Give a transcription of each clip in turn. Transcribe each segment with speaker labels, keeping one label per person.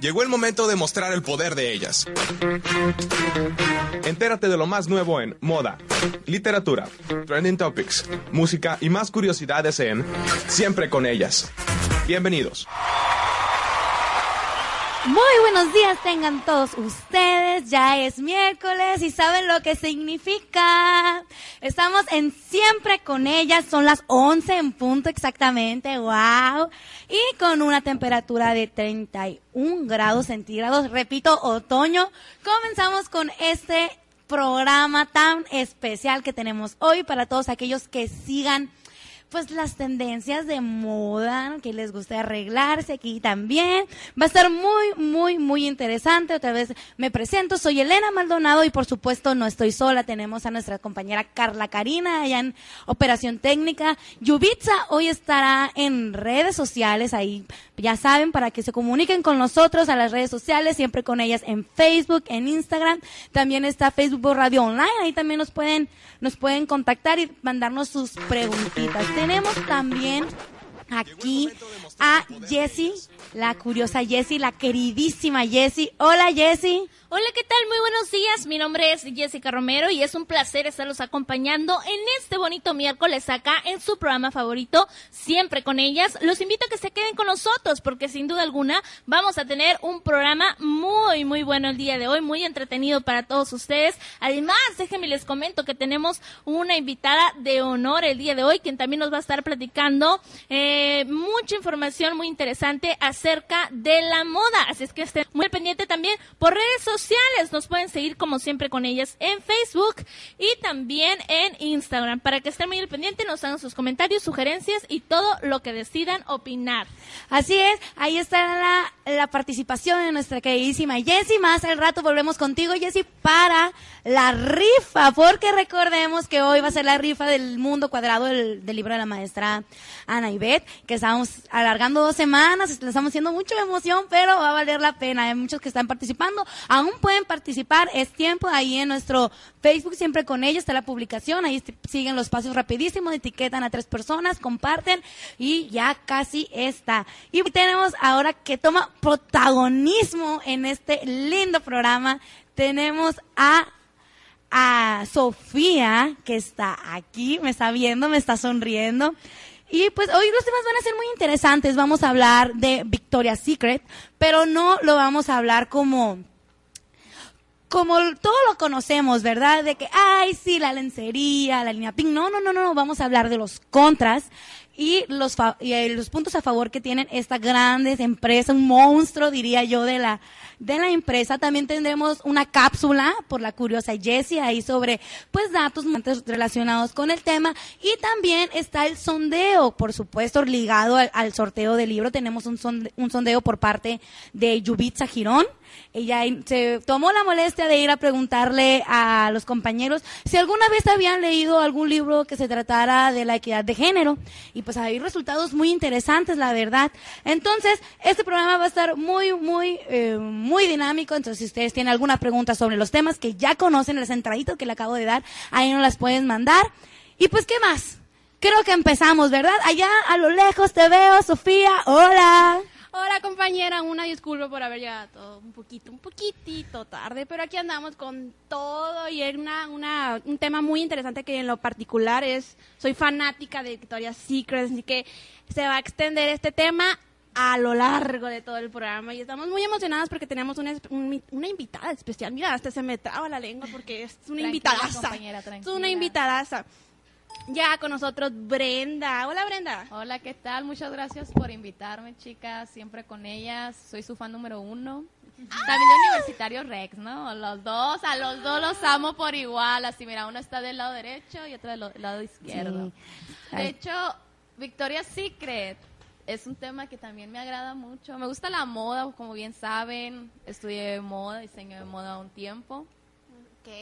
Speaker 1: Llegó el momento de mostrar el poder de ellas. Entérate de lo más nuevo en moda, literatura, trending topics, música y más curiosidades en Siempre con ellas. Bienvenidos.
Speaker 2: Muy buenos días tengan todos ustedes. Ya es miércoles y saben lo que significa. Estamos en Siempre con ellas. Son las 11 en punto exactamente. Wow. Y con una temperatura de 31 grados centígrados. Repito, otoño. Comenzamos con este programa tan especial que tenemos hoy para todos aquellos que sigan pues las tendencias de moda, que les guste arreglarse aquí también. Va a estar muy, muy, muy interesante. Otra vez me presento, soy Elena Maldonado y por supuesto no estoy sola. Tenemos a nuestra compañera Carla Karina allá en Operación Técnica. Yubitsa hoy estará en redes sociales ahí. Ya saben, para que se comuniquen con nosotros a las redes sociales, siempre con ellas en Facebook, en Instagram. También está Facebook Radio Online. Ahí también nos pueden, nos pueden contactar y mandarnos sus preguntitas tenemos también aquí a Jessie, la curiosa Jessie, la queridísima Jessie. Hola Jessie.
Speaker 3: Hola, ¿qué tal? Muy buenos días. Mi nombre es Jessica Romero y es un placer estarlos acompañando en este bonito miércoles acá en su programa favorito, siempre con ellas. Los invito a que se queden con nosotros porque sin duda alguna vamos a tener un programa muy, muy bueno el día de hoy, muy entretenido para todos ustedes. Además, déjenme les comento que tenemos una invitada de honor el día de hoy, quien también nos va a estar platicando eh, mucha información muy interesante acerca de la moda. Así es que estén muy pendiente también por redes sociales. Nos pueden seguir como siempre con ellas en Facebook y también en Instagram para que estén muy pendiente, nos hagan sus comentarios, sugerencias y todo lo que decidan opinar.
Speaker 2: Así es, ahí está la, la participación de nuestra queridísima Jessie. Más al rato volvemos contigo, Jessie, para la rifa, porque recordemos que hoy va a ser la rifa del mundo cuadrado del, libro de la maestra Ana Ivette, que estamos alargando dos semanas, estamos haciendo mucha emoción, pero va a valer la pena. Hay muchos que están participando, aún pueden participar, es tiempo ahí en nuestro Facebook, siempre con ellos está la publicación, ahí siguen los pasos rapidísimos, etiquetan a tres personas, comparten y ya casi está. Y tenemos ahora que toma protagonismo en este lindo programa, tenemos a a Sofía, que está aquí, me está viendo, me está sonriendo. Y pues hoy los temas van a ser muy interesantes. Vamos a hablar de Victoria's Secret, pero no lo vamos a hablar como como todo lo conocemos, ¿verdad? De que, ay, sí, la lencería, la línea pink. No, no, no, no, vamos a hablar de los contras y los, y eh, los puntos a favor que tienen esta grandes empresa, un monstruo, diría yo, de la, de la empresa. También tendremos una cápsula por la curiosa Jessie ahí sobre pues datos relacionados con el tema y también está el sondeo, por supuesto, ligado al, sorteo del libro. Tenemos un, un sondeo por parte de Yubitsa Girón. Ella se tomó la molestia de ir a preguntarle a los compañeros si alguna vez habían leído algún libro que se tratara de la equidad de género. Y pues hay resultados muy interesantes, la verdad. Entonces, este programa va a estar muy, muy, eh, muy dinámico. Entonces, si ustedes tienen alguna pregunta sobre los temas que ya conocen, las entraditas que le acabo de dar, ahí nos las pueden mandar. Y pues, ¿qué más? Creo que empezamos, ¿verdad? Allá a lo lejos te veo, Sofía. Hola.
Speaker 4: Hola compañera, una disculpa por haber llegado todo un poquito, un poquitito tarde, pero aquí andamos con todo y es una, una, un tema muy interesante que en lo particular es, soy fanática de Victoria's Secret, así que se va a extender este tema a lo largo de todo el programa y estamos muy emocionadas porque tenemos una, una invitada especial. Mira, hasta se me traba la lengua porque es una invitada. Es una invitada. Ya con nosotros Brenda. Hola Brenda.
Speaker 5: Hola, ¿qué tal? Muchas gracias por invitarme, chicas. Siempre con ellas. Soy su fan número uno. También de Universitario Rex, ¿no? Los dos, a los dos los amo por igual. Así, mira, uno está del lado derecho y otro del lado izquierdo. De hecho, Victoria's Secret es un tema que también me agrada mucho. Me gusta la moda, como bien saben. Estudié moda, diseño de moda un tiempo.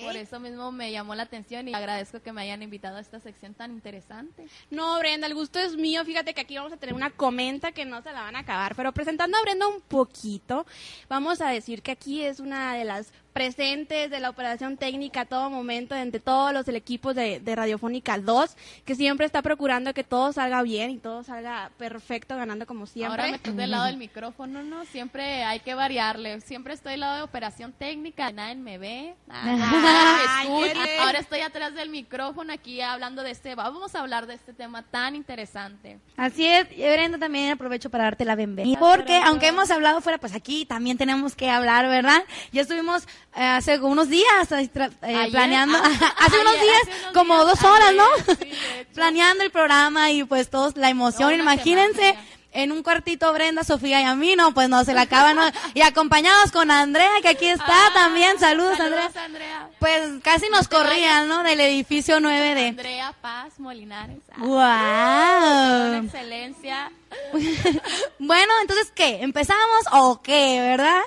Speaker 5: Por eso mismo me llamó la atención y agradezco que me hayan invitado a esta sección tan interesante.
Speaker 4: No, Brenda, el gusto es mío. Fíjate que aquí vamos a tener una comenta que no se la van a acabar. Pero presentando a Brenda un poquito, vamos a decir que aquí es una de las presentes de la operación técnica a todo momento, entre todos los del equipo de, de Radiofónica 2, que siempre está procurando que todo salga bien y todo salga perfecto, ganando como siempre.
Speaker 5: Ahora me estoy del lado del micrófono, ¿no? Siempre hay que variarle. Siempre estoy del lado de operación técnica, nadie me ve, nadie me escucha. Ahora estoy atrás del micrófono aquí hablando de este, vamos a hablar de este tema tan interesante.
Speaker 2: Así es, y Brenda también aprovecho para darte la bienvenida. Porque aunque hemos hablado fuera, pues aquí también tenemos que hablar, ¿verdad? Ya estuvimos hace unos días eh, eh, planeando,
Speaker 5: ah,
Speaker 2: hace unos
Speaker 5: ayer,
Speaker 2: días,
Speaker 5: hace unos
Speaker 2: como
Speaker 5: días,
Speaker 2: dos horas, ¿no?
Speaker 5: sí,
Speaker 2: planeando el programa y pues todos la emoción,
Speaker 5: una
Speaker 2: imagínense.
Speaker 5: semana.
Speaker 2: En un cuartito Brenda, Sofía y a mí, no, pues no, se la acaban. ¿no? Y acompañados con Andrea, que aquí está
Speaker 5: Ah,
Speaker 2: también. Saludos, Andrea.
Speaker 5: Saludos, Andrea.
Speaker 2: Pues casi nos
Speaker 5: No
Speaker 2: corrían, ¿no? Del edificio 9 de...
Speaker 5: Andrea Paz Molinares. Ah, Una
Speaker 2: ¡Wow!
Speaker 5: excelencia.
Speaker 2: Bueno, entonces, ¿qué? ¿Empezamos o qué, verdad?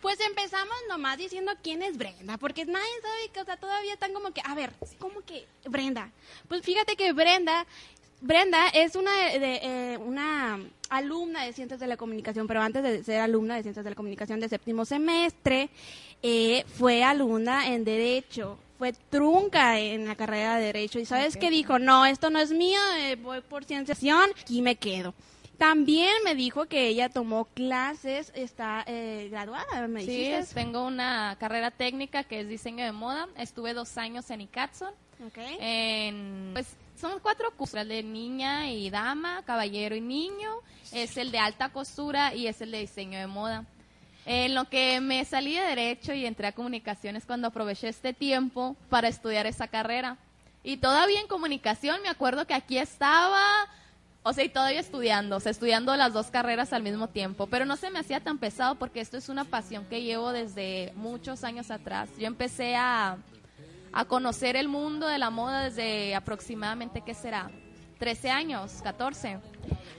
Speaker 4: Pues empezamos nomás diciendo quién es Brenda, porque nadie sabe que, o sea, todavía están como que, a ver, ¿cómo que Brenda? Pues fíjate que Brenda, Brenda es una, de, eh, una alumna de Ciencias de la Comunicación, pero antes de ser alumna de Ciencias de la Comunicación de séptimo semestre, eh, fue alumna en Derecho. Fue trunca en la carrera de Derecho. ¿Y sabes qué dijo? No, esto no es mío, eh, voy por cienciación, aquí me quedo. También me dijo que ella tomó clases, está eh, graduada, me
Speaker 5: Sí,
Speaker 4: dijiste.
Speaker 5: tengo una carrera técnica que es diseño de moda. Estuve dos años en Icatson.
Speaker 4: Ok.
Speaker 5: En, pues son cuatro cursos, el de niña y dama, caballero y niño, es el de alta costura y es el de diseño de moda. En lo que me salí de derecho y entré a comunicaciones cuando aproveché este tiempo para estudiar esa carrera. Y todavía en comunicación me acuerdo que aquí estaba, o sea, y todavía estudiando, o sea, estudiando las dos carreras al mismo tiempo, pero no se me hacía tan pesado porque esto es una pasión que llevo desde muchos años atrás. Yo empecé a, a conocer el mundo de la moda desde aproximadamente, ¿qué será? 13 años, 14.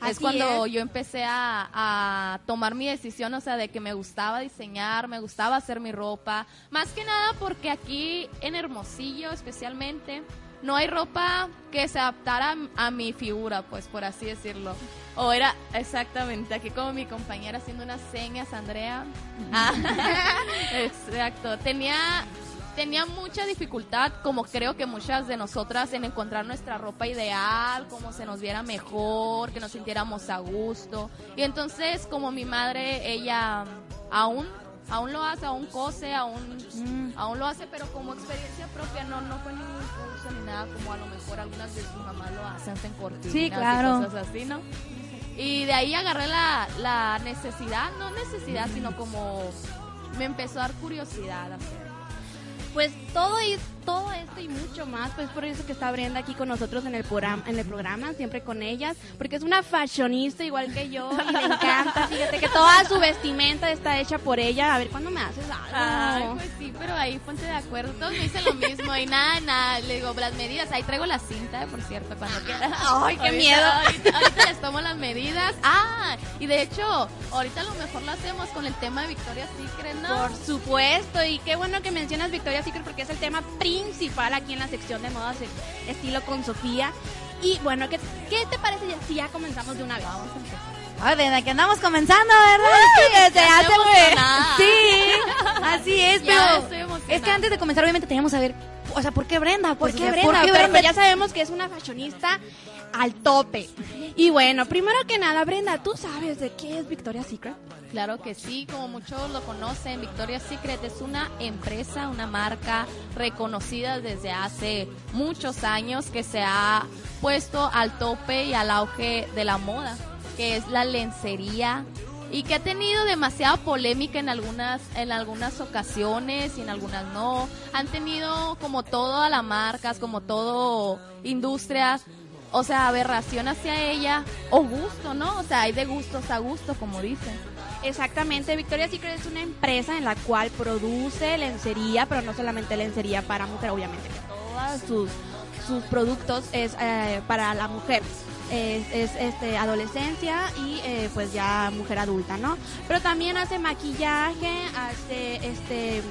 Speaker 5: es cuando
Speaker 4: es.
Speaker 5: yo empecé a, a tomar mi decisión, o sea, de que me gustaba diseñar, me gustaba hacer mi ropa. Más que nada porque aquí en Hermosillo especialmente no hay ropa que se adaptara a, a mi figura, pues por así decirlo. O era exactamente aquí como mi compañera haciendo unas señas, Andrea. Ah, exacto. Tenía tenía mucha dificultad, como creo que muchas de nosotras, en encontrar nuestra ropa ideal, como se nos viera mejor, que nos sintiéramos a gusto. Y entonces, como mi madre, ella aún, aún lo hace, aún cose, aún, aún lo hace, pero como experiencia propia, no, no fue ningún curso ni nada, como a lo mejor algunas de sus mamás lo hacen, hacen cortinas
Speaker 2: Sí, claro.
Speaker 5: y cosas así, ¿no? Y de ahí agarré la, la necesidad, no necesidad, sino como me empezó a dar curiosidad hacer.
Speaker 4: Pues todo y todo esto y mucho más, pues por eso que está Brenda aquí con nosotros en el programa, en el programa, siempre con ellas, porque es una fashionista igual que yo y le encanta, fíjate que toda su vestimenta está hecha por ella. A ver, ¿cuándo me haces
Speaker 5: Ay,
Speaker 4: algo?
Speaker 5: pues sí, pero ahí ponte de acuerdo. Todos me dicen lo mismo y nada, nada. Le digo, las medidas. Ahí traigo la cinta, por cierto, cuando quieras.
Speaker 4: Ay, qué
Speaker 5: Ahorita-
Speaker 4: miedo.
Speaker 5: Ahorita, ahorita les tomo las medidas. Ah, y de hecho, ahorita a lo mejor lo hacemos con el tema de Victoria's Secret, ¿no?
Speaker 4: Por supuesto, y qué bueno que mencionas Victoria's Secret porque es el tema principal aquí en la sección de modas estilo con Sofía. Y bueno, ¿qué, qué te parece si ya comenzamos de una vez?
Speaker 5: Vamos a empezar.
Speaker 2: Ay, desde que andamos comenzando, ¿verdad? Sí, desde
Speaker 5: ya
Speaker 2: hace muy-. Sí, así es,
Speaker 5: Ya
Speaker 2: pero es que antes de comenzar obviamente teníamos que saber, o sea, ¿por qué Brenda?
Speaker 4: ¿Por
Speaker 2: Pues,
Speaker 4: qué
Speaker 2: o sea,
Speaker 4: Brenda?
Speaker 2: ¿por qué
Speaker 4: Pero
Speaker 2: Brenda?
Speaker 4: ya sabemos que es una fashionista al tope. Y bueno, primero que nada, Brenda, ¿tú sabes de qué es Victoria's Secret?
Speaker 5: Claro que sí, como muchos lo conocen, Victoria's Secret es una empresa, una marca reconocida desde hace muchos años que se ha puesto al tope y al auge de la moda, que es la lencería y que ha tenido demasiada polémica en algunas en algunas ocasiones y en algunas no. Han tenido como todas las marcas, como todo industria, o sea, aberración hacia ella o gusto, ¿no? O sea, hay de gustos a gusto, como dicen.
Speaker 4: Exactamente, Victoria's Secret es una empresa en la cual produce lencería, pero no solamente lencería para mujer, obviamente, todos sus, sus productos es eh, para la mujer. Es, es, este adolescencia y eh, pues ya mujer adulta, ¿no? Pero también hace maquillaje, hace este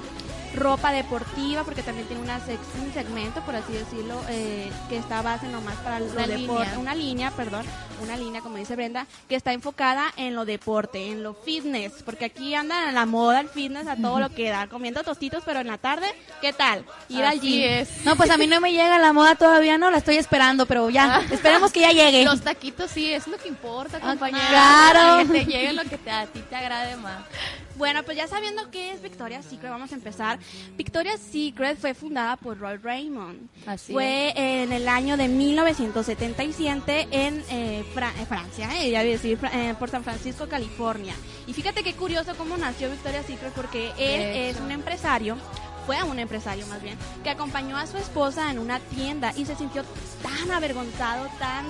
Speaker 4: ropa deportiva, porque también tiene una sec- un segmento, por así decirlo, eh, que está base nomás para lo
Speaker 5: Una
Speaker 4: deporte,
Speaker 5: línea.
Speaker 4: una línea, perdón, una línea, como dice Brenda, que está enfocada en lo deporte, en lo fitness, porque aquí anda en la moda el fitness a todo lo que da, comiendo tostitos, pero en la tarde, ¿qué tal? Ir al
Speaker 5: Así
Speaker 4: gym.
Speaker 5: es.
Speaker 2: No, pues a mí no me llega la moda todavía, no, la estoy esperando, pero ya, esperemos que ya llegue.
Speaker 5: Los taquitos sí, es lo que importa, compañera.
Speaker 2: claro.
Speaker 5: Que te llegue lo que te, a ti te agrade más.
Speaker 4: Bueno, pues ya sabiendo qué es Victoria's Secret, vamos a empezar. Victoria's Secret fue fundada por Roy Raymond.
Speaker 5: Así
Speaker 4: fue en el año de 1977 en eh, Fra- eh, Francia, eh, ya a decir, eh, por San Francisco, California. Y fíjate qué curioso cómo nació Victoria's Secret, porque él es un empresario, fue un empresario más bien, que acompañó a su esposa en una tienda y se sintió tan avergonzado, tan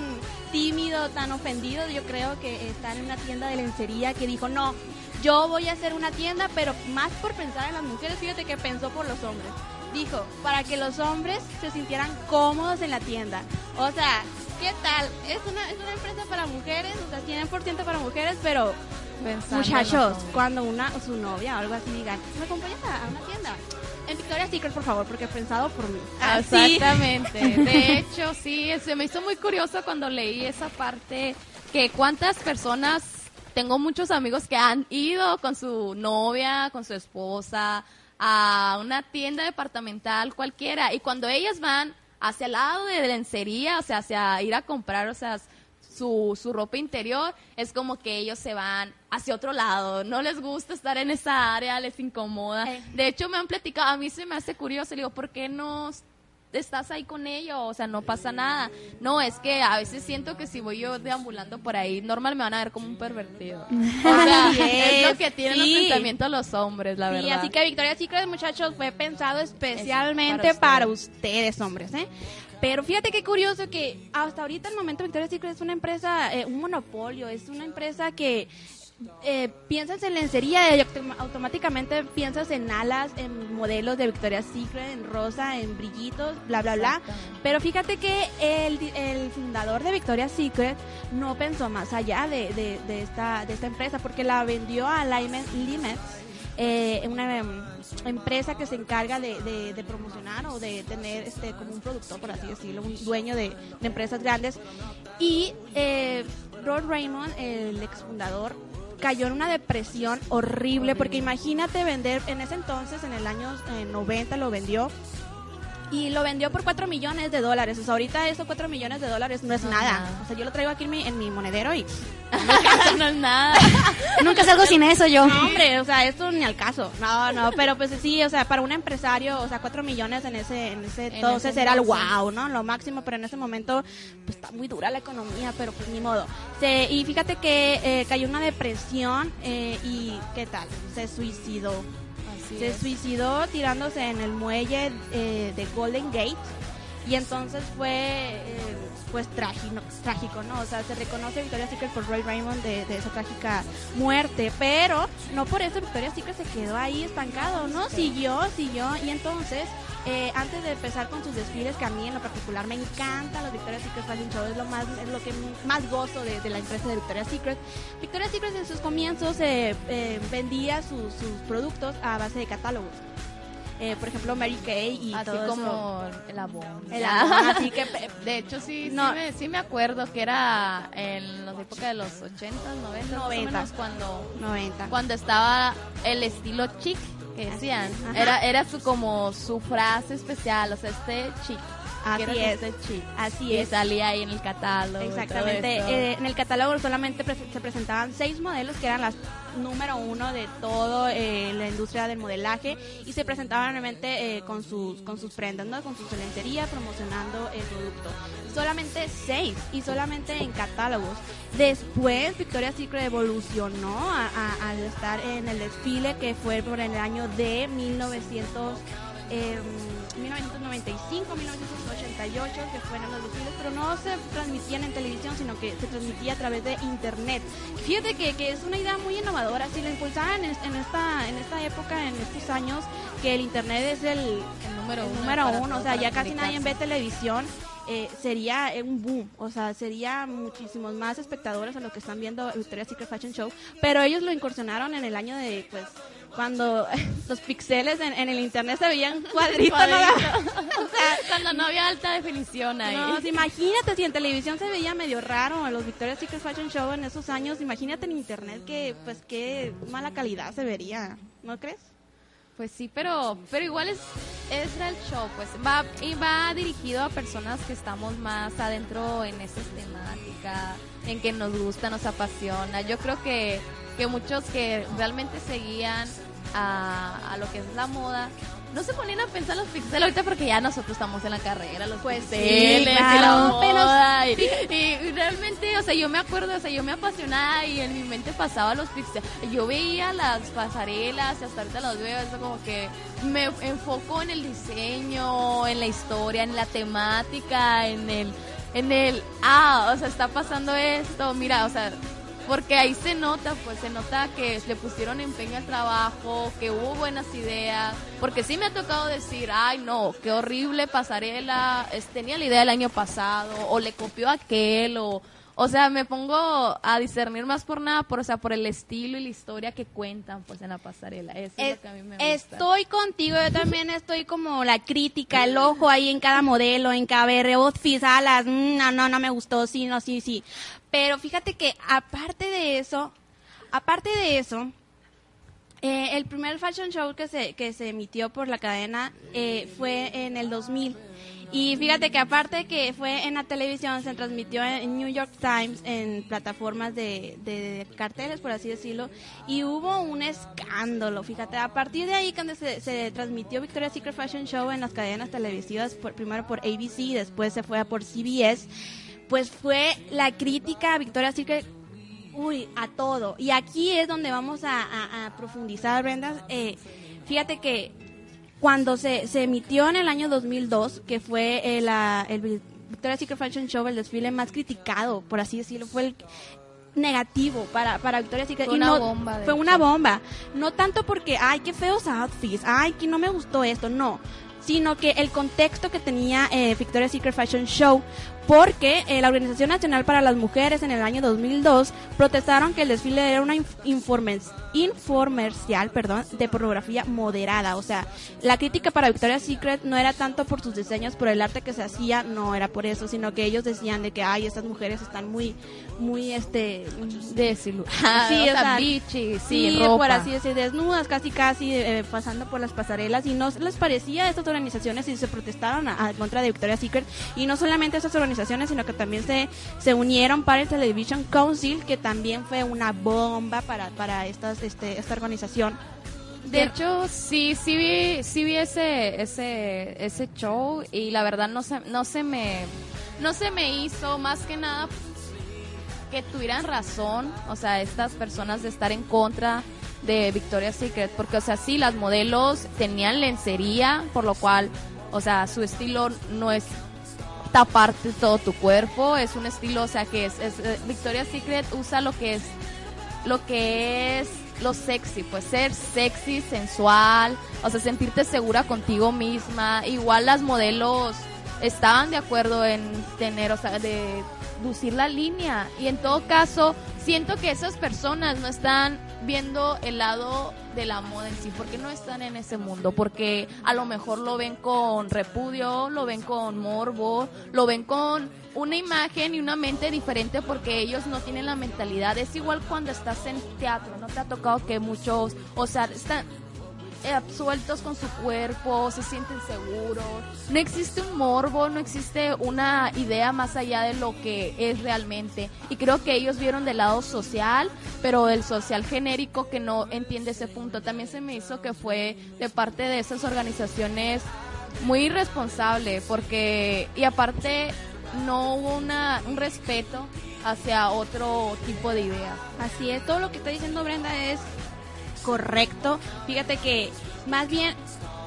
Speaker 4: tímido, tan ofendido, yo creo que estar en una tienda de lencería que dijo, no, yo voy a hacer una tienda, pero más por pensar en las mujeres, fíjate que pensó por los hombres. Dijo, para que los hombres se sintieran cómodos en la tienda. O sea, ¿qué tal? Es una, es una empresa para mujeres, o sea, 100% para mujeres, pero
Speaker 5: Pensando en
Speaker 4: muchachos, cuando una su novia o algo así digan, ¿me acompañas a, una tienda? En Victoria's Secret, por favor, porque pensado por mí. Así.
Speaker 5: Exactamente. De hecho, sí, se me hizo muy curioso cuando leí esa parte que cuántas personas tengo muchos amigos que han ido con su novia, con su esposa a una tienda departamental cualquiera y cuando ellas van hacia el lado de lencería, o sea, hacia ir a comprar, o sea, su, su ropa interior, es como que ellos se van hacia otro lado, no les gusta estar en esa área, les incomoda.
Speaker 4: Eh.
Speaker 5: De hecho, me han platicado, a mí se me hace curioso, le digo, ¿por qué no estás ahí con ellos? O sea, no pasa nada. No, es que a veces siento que si voy yo deambulando por ahí, normal me van a ver como un pervertido. O sea, es lo que tienen
Speaker 4: sí.
Speaker 5: los pensamientos los hombres, la
Speaker 4: Sí,
Speaker 5: verdad.
Speaker 4: así que Victoria's Secret, muchachos, fue pensado especialmente
Speaker 5: para
Speaker 4: para, ustedes, hombres, ¿eh? Pero fíjate qué curioso que hasta ahorita el momento Victoria's Secret es una empresa, eh, un monopolio, es una empresa que eh, piensas en lencería y autom- automáticamente piensas en alas, en modelos de Victoria's Secret, en rosa, en brillitos, bla, bla, bla. Pero fíjate que el, el fundador de Victoria's Secret no pensó más allá de, de- de esta, de esta empresa porque la vendió a Limits, eh, una em, empresa que se encarga de, de- de promocionar o de tener este como un productor, por así decirlo, un dueño de, de empresas grandes. Y eh, Rod Raymond, el exfundador, cayó en una depresión horrible, porque imagínate vender, en ese entonces, en el año eh, 90 lo vendió, y lo vendió por 4 millones de dólares. O sea, ahorita esos 4 millones de dólares no es
Speaker 5: No,
Speaker 4: nada.
Speaker 5: nada.
Speaker 4: O sea, yo lo traigo aquí en mi, en mi monedero y...
Speaker 5: no es nada.
Speaker 2: Nunca salgo sin eso yo.
Speaker 4: No, hombre, o sea, esto ni al caso. No, no, pero pues sí, o sea, para un empresario, o sea, 4 millones en ese, en ese
Speaker 5: En
Speaker 4: entonces era el wow, ¿no? Lo máximo, pero en ese momento, pues está muy dura la economía, pero pues ni modo. Se, y fíjate que eh, cayó una depresión eh, y, ¿qué tal? Se suicidó.
Speaker 5: Así
Speaker 4: se
Speaker 5: es.
Speaker 4: suicidó tirándose en el muelle eh, de Golden Gate y entonces fue eh, pues trágico, trágico, ¿no? O sea, se reconoce Victoria's Secret por Roy Raymond de, de esa trágica muerte, pero no por eso Victoria's Secret se quedó ahí estancado, ¿no? Siguió, siguió y entonces eh, antes de empezar con sus desfiles, que a mí en lo particular me encantan los Victoria's Secret Fashion Show, es lo más, es lo que más gozo de, de la empresa de Victoria's Secret. Victoria's Secret en sus comienzos eh, eh, vendía sus, sus productos a base de catálogos. Eh, por ejemplo, Mary Kay y
Speaker 5: Así
Speaker 4: todo
Speaker 5: como el abón.
Speaker 4: El así que pe-
Speaker 5: De hecho, sí,
Speaker 4: No.
Speaker 5: sí, me, sí me acuerdo que era en la época de los 80, 90, más o
Speaker 4: 90.
Speaker 5: menos cuando
Speaker 4: 90.
Speaker 5: cuando estaba el estilo chic que decían era era su como su frase especial o sea este chic
Speaker 4: Así es.
Speaker 5: chic
Speaker 4: Así
Speaker 5: y
Speaker 4: es.
Speaker 5: salía ahí en el catálogo y
Speaker 4: Exactamente. Eh, en el catálogo solamente pre- se presentaban seis modelos que eran las número uno de todo eh, la industria del modelaje y se presentaban realmente eh, con sus con sus prendas, ¿no? Con su lencería promocionando el producto. Solamente seis y solamente en catálogos. Después Victoria's Secret evolucionó a- a- al estar en el desfile que fue por el año de 1900 eh, 1995, 1988, que fueron los desfiles, pero no se transmitían en televisión, sino que se transmitía a través de internet. Fíjate que, que es una idea muy innovadora, si la impulsaban en, en esta, en esta época, en estos años, que el internet es el,
Speaker 5: el número
Speaker 4: el
Speaker 5: uno
Speaker 4: número o sea, ya casi nadie ve televisión. eh, sería un boom, o sea, sería muchísimos más espectadores a los que están viendo Victoria's Secret Fashion Show, pero ellos lo incursionaron en el año de, pues, cuando los pixeles en, en el internet se veían cuadritos, ¿no?
Speaker 5: Cuadrito. Cuando no había alta definición ahí.
Speaker 4: No, imagínate si en televisión se veía medio raro los Victoria's Secret Fashion Show en esos años, imagínate en internet que pues qué mala calidad se vería, ¿no crees?
Speaker 5: Pues sí, pero pero igual es es el show, pues va y va dirigido a personas que estamos más adentro en esas temáticas, en que nos gusta, nos apasiona. Yo creo que que muchos que realmente seguían a, a lo que es la moda no se ponían a pensar los pixeles ahorita porque ya nosotros estamos en la carrera, los
Speaker 4: Pues sí,
Speaker 5: pixeles y
Speaker 4: claro,
Speaker 5: la
Speaker 4: pero-
Speaker 5: moda, y, y- y realmente, o sea, yo me acuerdo, o sea, yo me apasionaba y en mi mente pasaba los pixeles. Yo veía las pasarelas y hasta ahorita los veo, eso como que me enfoco en el diseño, en la historia, en la temática, en el en el ah, o sea, está pasando esto, mira, o sea, porque ahí se nota, pues se nota que le pusieron empeño al trabajo, que hubo buenas ideas, porque sí me ha tocado decir, ay no, qué horrible pasarela, tenía la idea el año pasado, o le copió aquel, o, o sea, me pongo a discernir más por nada, por, o sea, por el estilo y la historia que cuentan, pues en la pasarela, eso es,
Speaker 4: Es-
Speaker 5: lo que a mí me gusta.
Speaker 4: Estoy contigo, yo también estoy como la crítica, el ojo ahí en cada modelo, en cada ver, outfits, alas, mm, no, no, no me gustó, sí, no, sí, sí. Pero fíjate que aparte de eso, aparte de eso, eh, el primer fashion show que se, que se emitió por la cadena eh, fue en el 2000. Y fíjate que aparte que fue en la televisión, se transmitió en New York Times, en plataformas de, de carteles, por así decirlo, y hubo un escándalo, fíjate. A partir de ahí, cuando se, se transmitió Victoria's Secret Fashion Show en las cadenas televisivas, por, primero por ABC, después se fue a por CBS, pues fue la crítica a Victoria's Secret Uy, a todo. Y aquí es donde vamos a, a- a profundizar, Brenda. Eh, fíjate que cuando se, se emitió en el año 2002, que fue el, ah, el Victoria's Secret Fashion Show, el desfile más criticado, por así decirlo, fue el negativo para, para Victoria's Secret.
Speaker 5: Fue
Speaker 4: Y
Speaker 5: una
Speaker 4: no-
Speaker 5: bomba,
Speaker 4: Fue
Speaker 5: hecho.
Speaker 4: una bomba. No tanto porque, ay, qué feos outfits, ay, que no me gustó esto, no. Sino que el contexto que tenía eh, Victoria's Secret Fashion Show, porque eh, la Organización Nacional para las Mujeres en el año 2002 protestaron que el desfile era una inf- infomercial perdón, de pornografía moderada. O sea, la crítica para Victoria's Secret no era tanto por sus diseños, por el arte que se hacía, no era por eso, sino que ellos decían de que, ay, estas mujeres están muy, muy, este...
Speaker 5: Desilusionada,
Speaker 4: Sí,
Speaker 5: o sea,
Speaker 4: Sí,
Speaker 5: ropa.
Speaker 4: por así decir, desnudas, casi casi eh, pasando por las pasarelas y no les parecía a estas organizaciones y se protestaron a, a contra de Victoria's Secret y no solamente estas organizaciones, sino que también se, se unieron para el Television Council, que también fue una bomba para, para estas, este, esta organización.
Speaker 5: De hecho, sí, sí vi, sí vi ese, ese, ese show y la verdad no se, no se me, no se me hizo más que nada que tuvieran razón, o sea, estas personas de estar en contra de Victoria's Secret, porque, o sea, sí, las modelos tenían lencería, por lo cual, o sea, su estilo no es taparte todo tu cuerpo, es un estilo, o sea, que es, es eh, Victoria's Secret usa lo que es lo que es lo sexy, pues ser sexy, sensual, o sea, sentirte segura contigo misma. Igual las modelos estaban de acuerdo en tener, o sea, de la línea. Y en todo caso, siento que esas personas no están viendo el lado de la moda en sí, porque no están en ese mundo, porque a lo mejor lo ven con repudio, lo ven con morbo, lo ven con una imagen y una mente diferente porque ellos no tienen la mentalidad. Es igual cuando estás en teatro, ¿no te ha tocado que muchos, o sea, están absueltos con su cuerpo, se sienten seguros. No existe un morbo, no existe una idea más allá de lo que es realmente. Y creo que ellos vieron del lado social, pero el social genérico que no entiende ese punto. También se me hizo que fue de parte de esas organizaciones muy irresponsable, porque, y aparte, no hubo una, un respeto hacia otro tipo de ideas.
Speaker 4: Así es, todo lo que está diciendo Brenda es correcto. Fíjate que más bien,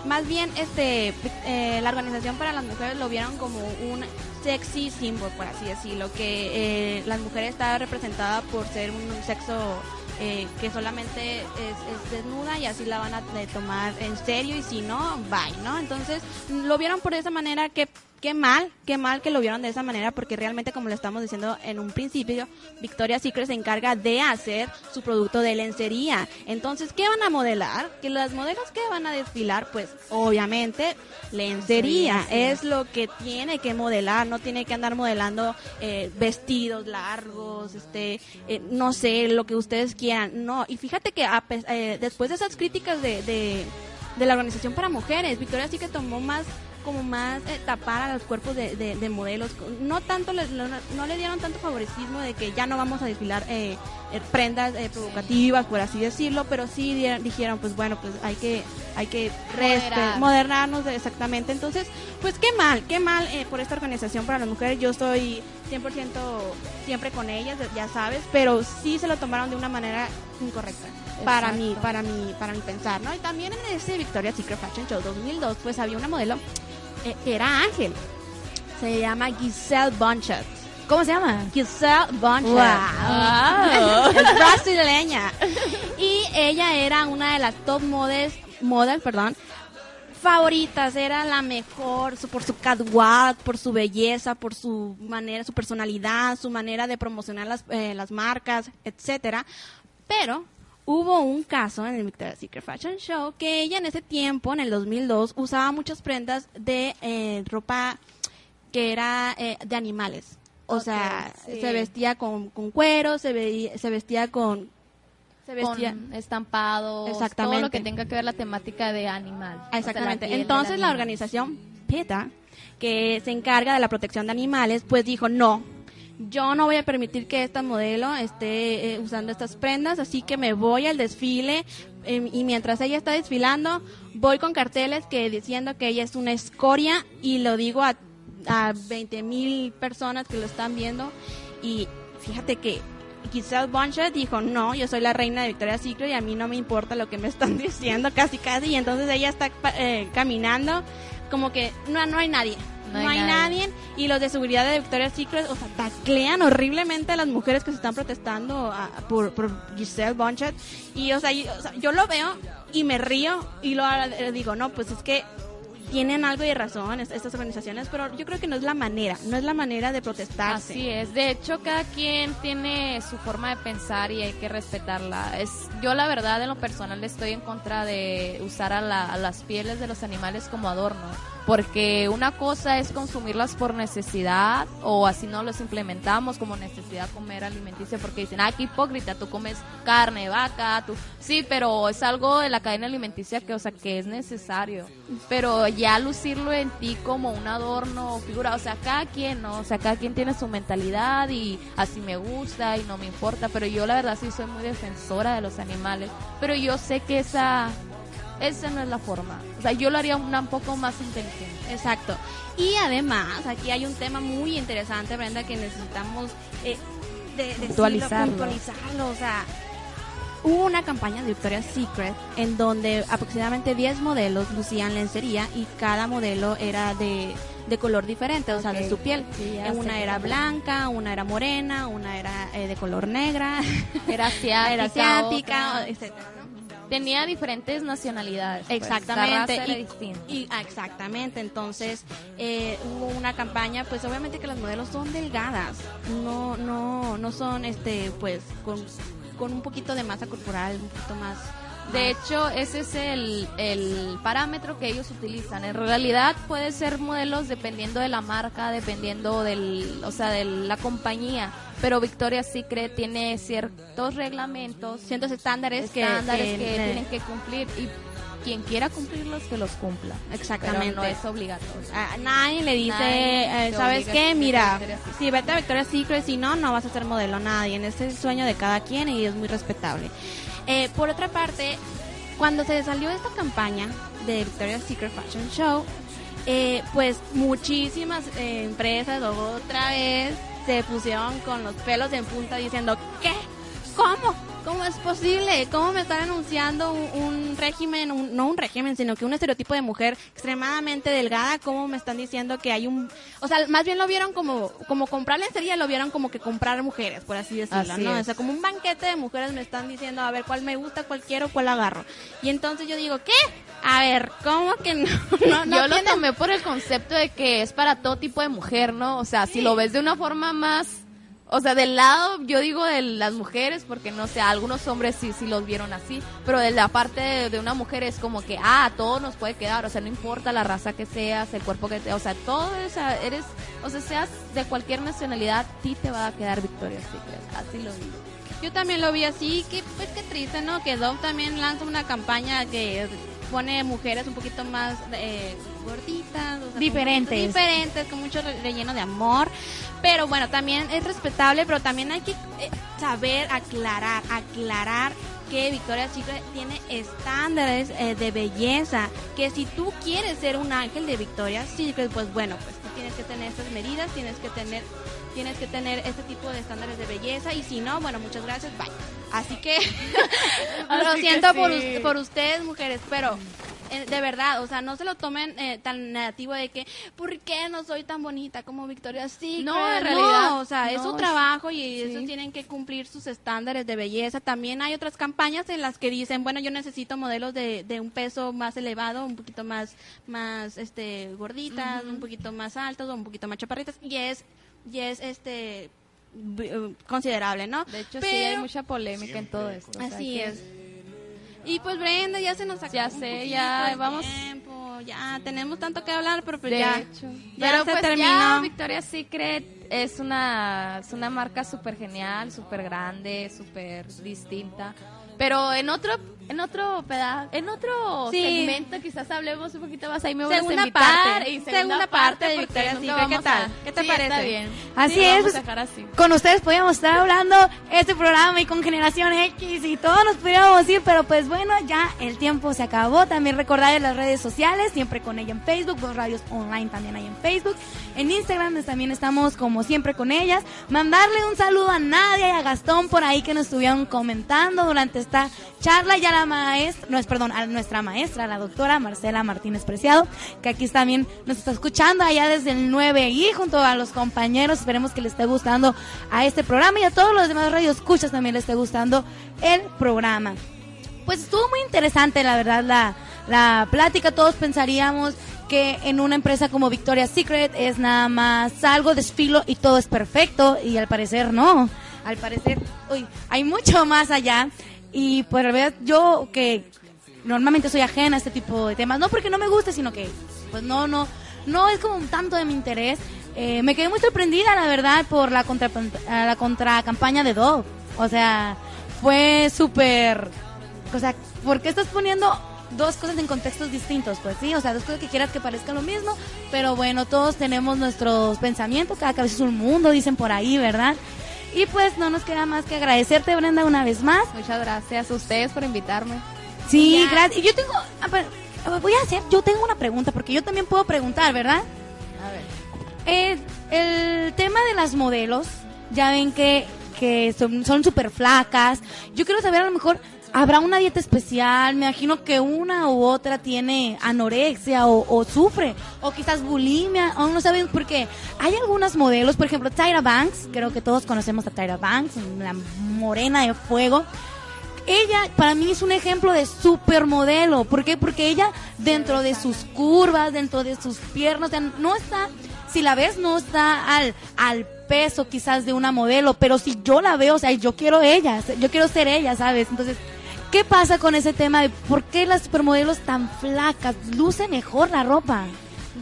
Speaker 4: más bien, este, eh, la organización para las mujeres lo vieron como un sexy symbol, por así decirlo, que eh, las mujeres estaban representadas por ser un, sexo eh, que solamente es, es desnuda y así la van a eh, tomar en serio y si no, bye, ¿no? Entonces lo vieron por esa manera que qué mal, qué mal que lo vieron de esa manera, porque realmente, como le estamos diciendo en un principio, Victoria's Secret se encarga de hacer su producto de lencería. Entonces, ¿qué van a modelar? Que las modelos que van a desfilar, pues, obviamente, lencería es lo que tiene que modelar, no tiene que andar modelando eh, vestidos largos, este, eh, no sé, lo que ustedes quieran. No, y fíjate que a eh, después de esas críticas de, de, de la Organización para Mujeres, Victoria sí que tomó más como más eh, tapar a los cuerpos de, de- de modelos. No tanto les- no, le dieron tanto favoritismo de que ya no vamos a desfilar eh, eh, prendas eh, provocativas, por así decirlo, pero sí dieron- dijeron, pues bueno, pues hay que hay que
Speaker 5: Moderar.
Speaker 4: de- exactamente. Entonces, pues qué mal, qué mal eh, por esta organización para las mujeres. Yo estoy 100% siempre con ellas, ya sabes, pero sí se lo tomaron de una manera incorrecta para mí, para mí, para mi pensar, ¿no? Y también en ese Victoria's Secret Fashion Show 2002, pues había una modelo eh, era Ángel. Se llama Giselle Bonchet.
Speaker 2: ¿Cómo se llama?
Speaker 4: Giselle Bonchet.
Speaker 2: Wow.
Speaker 4: es brasileña. Y ella era una de las top models, models, perdón, favoritas. Era la mejor su- por su catwalk, por su belleza, por su manera, su personalidad, su manera de promocionar las, eh, las marcas, etcétera. Pero hubo un caso en el Victoria's Secret Fashion Show que ella en ese tiempo, en el 2002, usaba muchas prendas de eh, ropa que era eh, de animales. O sea,
Speaker 5: sí.
Speaker 4: se vestía con, con cuero, se, veía, se vestía con... Se vestía...
Speaker 5: con estampados,
Speaker 4: Exactamente.
Speaker 5: todo lo que tenga que ver la temática de animal. O sea,
Speaker 4: Exactamente.
Speaker 5: la
Speaker 4: Entonces la organización PETA, que se encarga de la protección de animales, pues dijo, no, yo no voy a permitir que esta modelo esté eh, usando estas prendas, así que me voy al desfile eh, y mientras ella está desfilando, voy con carteles que diciendo que ella es una escoria y lo digo a, a 20 mil personas que lo están viendo y fíjate que Giselle Bonchet dijo, no, yo soy la reina de Victoria's Secret y a mí no me importa lo que me están diciendo, casi casi, y entonces ella está eh, caminando como que no, no hay nadie. No hay, nadie. y los de seguridad de Victoria's Secret, o sea, taclean horriblemente a las mujeres que se están protestando a- por, por Giselle Bonchet y o sea, yo, o sea, yo lo veo y me río y lo digo, no, pues es que tienen algo de razón es- estas organizaciones, pero yo creo que no es la manera, no es la manera de protestarse.
Speaker 5: Así es. De hecho, cada quien tiene su forma de pensar y hay que respetarla. Es, yo la verdad, en lo personal, estoy en contra de usar a, la- a las pieles de los animales como adorno. Porque una cosa es consumirlas por necesidad o así no los implementamos como necesidad comer alimenticia porque dicen, ah, qué hipócrita, tú comes carne, vaca, tú... Sí, pero es algo de la cadena alimenticia que, o sea, que es necesario. Pero ya lucirlo en ti como un adorno o figura, o sea, cada quien, ¿no? O sea, cada quien tiene su mentalidad y así me gusta y no me importa, pero yo la verdad sí soy muy defensora de los animales, pero yo sé que esa esa no es la forma. O sea, yo lo haría una un poco más inteligente.
Speaker 4: Exacto. Y además, aquí hay un tema muy interesante, Brenda, que necesitamos eh, de,
Speaker 5: Puntualizarlo.
Speaker 4: puntualizarlo. O sea, hubo una campaña de Victoria's Secret en donde aproximadamente 10 modelos lucían lencería y cada modelo era de, de color diferente, o sea, de su piel.
Speaker 5: Sí,
Speaker 4: una era blanca, una era morena, una era eh, de color negra,
Speaker 5: Era asiática.
Speaker 4: era asiática, ¿no?
Speaker 5: Tenía diferentes nacionalidades. pues.
Speaker 4: Exactamente.
Speaker 5: Era
Speaker 4: y, y- ah, exactamente. Entonces eh, hubo una campaña, pues obviamente que las modelos son delgadas, no, no, no son, este, pues con, con un poquito de masa corporal, un poquito más.
Speaker 5: De hecho, ese es el, el parámetro que ellos utilizan. En realidad puede ser modelos dependiendo de la marca, dependiendo del, o sea, de la compañía. Pero Victoria's Secret tiene ciertos reglamentos,
Speaker 4: ciertos estándares, que-
Speaker 5: estándares
Speaker 4: que,
Speaker 5: que, tienen que cumplir y quien quiera cumplirlos que los cumpla.
Speaker 4: Exactamente.
Speaker 5: Pero no es obligatorio.
Speaker 4: A nadie le dice,
Speaker 5: Nadie
Speaker 4: eh, ¿sabes
Speaker 5: a
Speaker 4: qué? Mira, si vete a Victoria's Secret, si no, no vas a ser modelo nadie. En ese es el sueño de cada quien y es muy respetable. Eh, por otra parte, cuando se salió esta campaña de Victoria's Secret Fashion Show, eh, pues muchísimas eh, empresas otra vez se pusieron con los pelos en punta diciendo, ¿qué? ¿Cómo? ¿Cómo ¿cómo es posible? ¿Cómo me están anunciando un, un régimen, un- no un régimen, sino que un estereotipo de mujer extremadamente delgada? ¿Cómo me están diciendo que hay un... O sea, más bien lo vieron como, como comprar lencería, lo vieron como que comprar mujeres, por así decirlo,
Speaker 5: Así
Speaker 4: ¿no?
Speaker 5: es.
Speaker 4: O sea, como un banquete de mujeres me están diciendo, a ver, cuál me gusta, cuál quiero, cuál agarro. Y entonces yo digo, ¿qué? A ver, ¿cómo que no? no, no
Speaker 5: Yo lo tomé por el concepto de que es para todo tipo de mujer, ¿no? O sea, si lo ves de una forma más, o sea, del lado, yo digo de las mujeres, porque no sé, algunos hombres sí, sí los vieron así, pero de la parte de, una mujer es como que, ah, todo nos puede quedar, o sea, no importa la raza que seas, el cuerpo que te, o sea, todo, o sea, eres, o sea, seas de cualquier nacionalidad, ti te va a quedar Victoria's Secret, así lo digo.
Speaker 4: Yo también lo vi así, que pues qué triste, ¿no? Que Dove también lanza una campaña que pone mujeres un poquito más eh, gorditas, o sea, con
Speaker 2: Diferentes.
Speaker 4: diferentes, con mucho re- relleno de amor. Pero bueno, también es respetable, pero también hay que eh, saber aclarar, aclarar que Victoria's Secret tiene estándares eh, de belleza, que si tú quieres ser un ángel de Victoria's Secret, pues bueno, pues tú tienes que tener estas medidas, tienes que tener tienes que tener este tipo de estándares de belleza y si no, bueno, muchas gracias, bye. Así que lo
Speaker 5: que
Speaker 4: siento por,
Speaker 5: sí.
Speaker 4: us- por ustedes, mujeres, pero eh, de verdad, o sea, no se lo tomen eh, tan negativo de que, ¿por qué no soy tan bonita como Victoria Secret?
Speaker 5: No, en realidad,
Speaker 4: o sea, es
Speaker 5: no,
Speaker 4: su trabajo y
Speaker 5: sí.
Speaker 4: ellos tienen que cumplir sus estándares de belleza. También hay otras campañas en las que dicen, bueno, yo necesito modelos de, de un peso más elevado, un poquito más, más, este, gorditas, un poquito más altas o un poquito más chaparritas y es, y es, este, eh, considerable, ¿no?
Speaker 5: De hecho, sí hay mucha polémica en todo esto.
Speaker 4: Así
Speaker 5: que-
Speaker 4: es. Y pues Brenda, ya se nos acabó
Speaker 5: Ya sé, ya vamos-
Speaker 4: tiempo, ya tenemos tanto que hablar, pero pues
Speaker 5: de
Speaker 4: ya,
Speaker 5: hecho.
Speaker 4: ya
Speaker 5: Pero
Speaker 4: se
Speaker 5: pues
Speaker 4: terminó.
Speaker 5: ya Victoria's Secret es una, es una marca súper genial, súper grande, súper distinta. Pero en otro, en otro peda- en otro
Speaker 4: Sí.
Speaker 5: segmento quizás hablemos un poquito más. Ahí me a
Speaker 4: Segunda
Speaker 5: invitar
Speaker 4: parte,
Speaker 5: y
Speaker 4: segunda parte de Secret, ¿qué tal?
Speaker 5: a-
Speaker 4: ¿Qué te
Speaker 5: Sí, está
Speaker 4: parece?
Speaker 5: bien.
Speaker 2: Así
Speaker 5: Sí,
Speaker 2: es,
Speaker 5: vamos a dejar así.
Speaker 2: Con ustedes podíamos estar hablando este programa y con Generación X y todos nos pudiéramos ir, pero pues bueno, ya el tiempo se acabó. También recordarles las redes sociales, siempre con ella en Facebook, Voz Radios Online también hay en Facebook. En Instagram también estamos como siempre con ellas. Mandarle un saludo a Nadia y a Gastón por ahí que nos estuvieron comentando durante esta charla y a la maestra, no es perdón, a nuestra maestra, la doctora Marcela Martínez Preciado, que aquí también nos está escuchando allá desde el 9 y junto a los compañeros. Esperemos que les esté gustando a este programa y a todos los demás radioescuchas también les esté gustando el programa. Pues estuvo muy interesante, la verdad, la, la plática. Todos pensaríamos en una empresa como Victoria's Secret es nada más algo, desfilo y todo es perfecto. Y al parecer no. Al parecer, uy, hay mucho más allá. Y pues, verdad, yo que normalmente soy ajena a este tipo de temas, no porque no me guste, sino que, pues no, no, no es como un tanto de mi interés. Eh, me quedé muy sorprendida, la verdad, por la contra, la contracampaña de Dove. O sea, fue súper o sea, ¿por qué estás poniendo dos cosas en contextos distintos? Pues sí, o sea, dos cosas que quieras que parezcan lo mismo, pero bueno, todos tenemos nuestros pensamientos, cada cabeza es un mundo, dicen por ahí, ¿verdad? Y pues no nos queda más que agradecerte, Brenda, una vez más.
Speaker 5: Muchas gracias a ustedes por invitarme.
Speaker 2: Sí,
Speaker 4: Ya.
Speaker 2: gracias. Y yo tengo, voy a hacer, yo tengo una pregunta, porque yo también puedo preguntar, ¿verdad?
Speaker 5: A ver.
Speaker 2: Eh, el tema de las modelos, ya ven que, que son súper flacas. Yo quiero saber, a lo mejor, ¿habrá una dieta especial? Me imagino que una u otra tiene anorexia o, sufre, o quizás bulimia, aún no saben por qué. Hay algunas modelos, por ejemplo, Tyra Banks, creo que todos conocemos a Tyra Banks, la morena de fuego ella para mí es un ejemplo de supermodelo. ¿Por qué? Porque ella dentro de sus curvas, dentro de sus piernas, no está, si la ves, no está al, al peso quizás de una modelo, pero si yo la veo, o sea, yo quiero ella, yo quiero ser ella, ¿sabes? Entonces, ¿qué pasa con ese tema de por qué las supermodelos tan flacas? Luce mejor la ropa.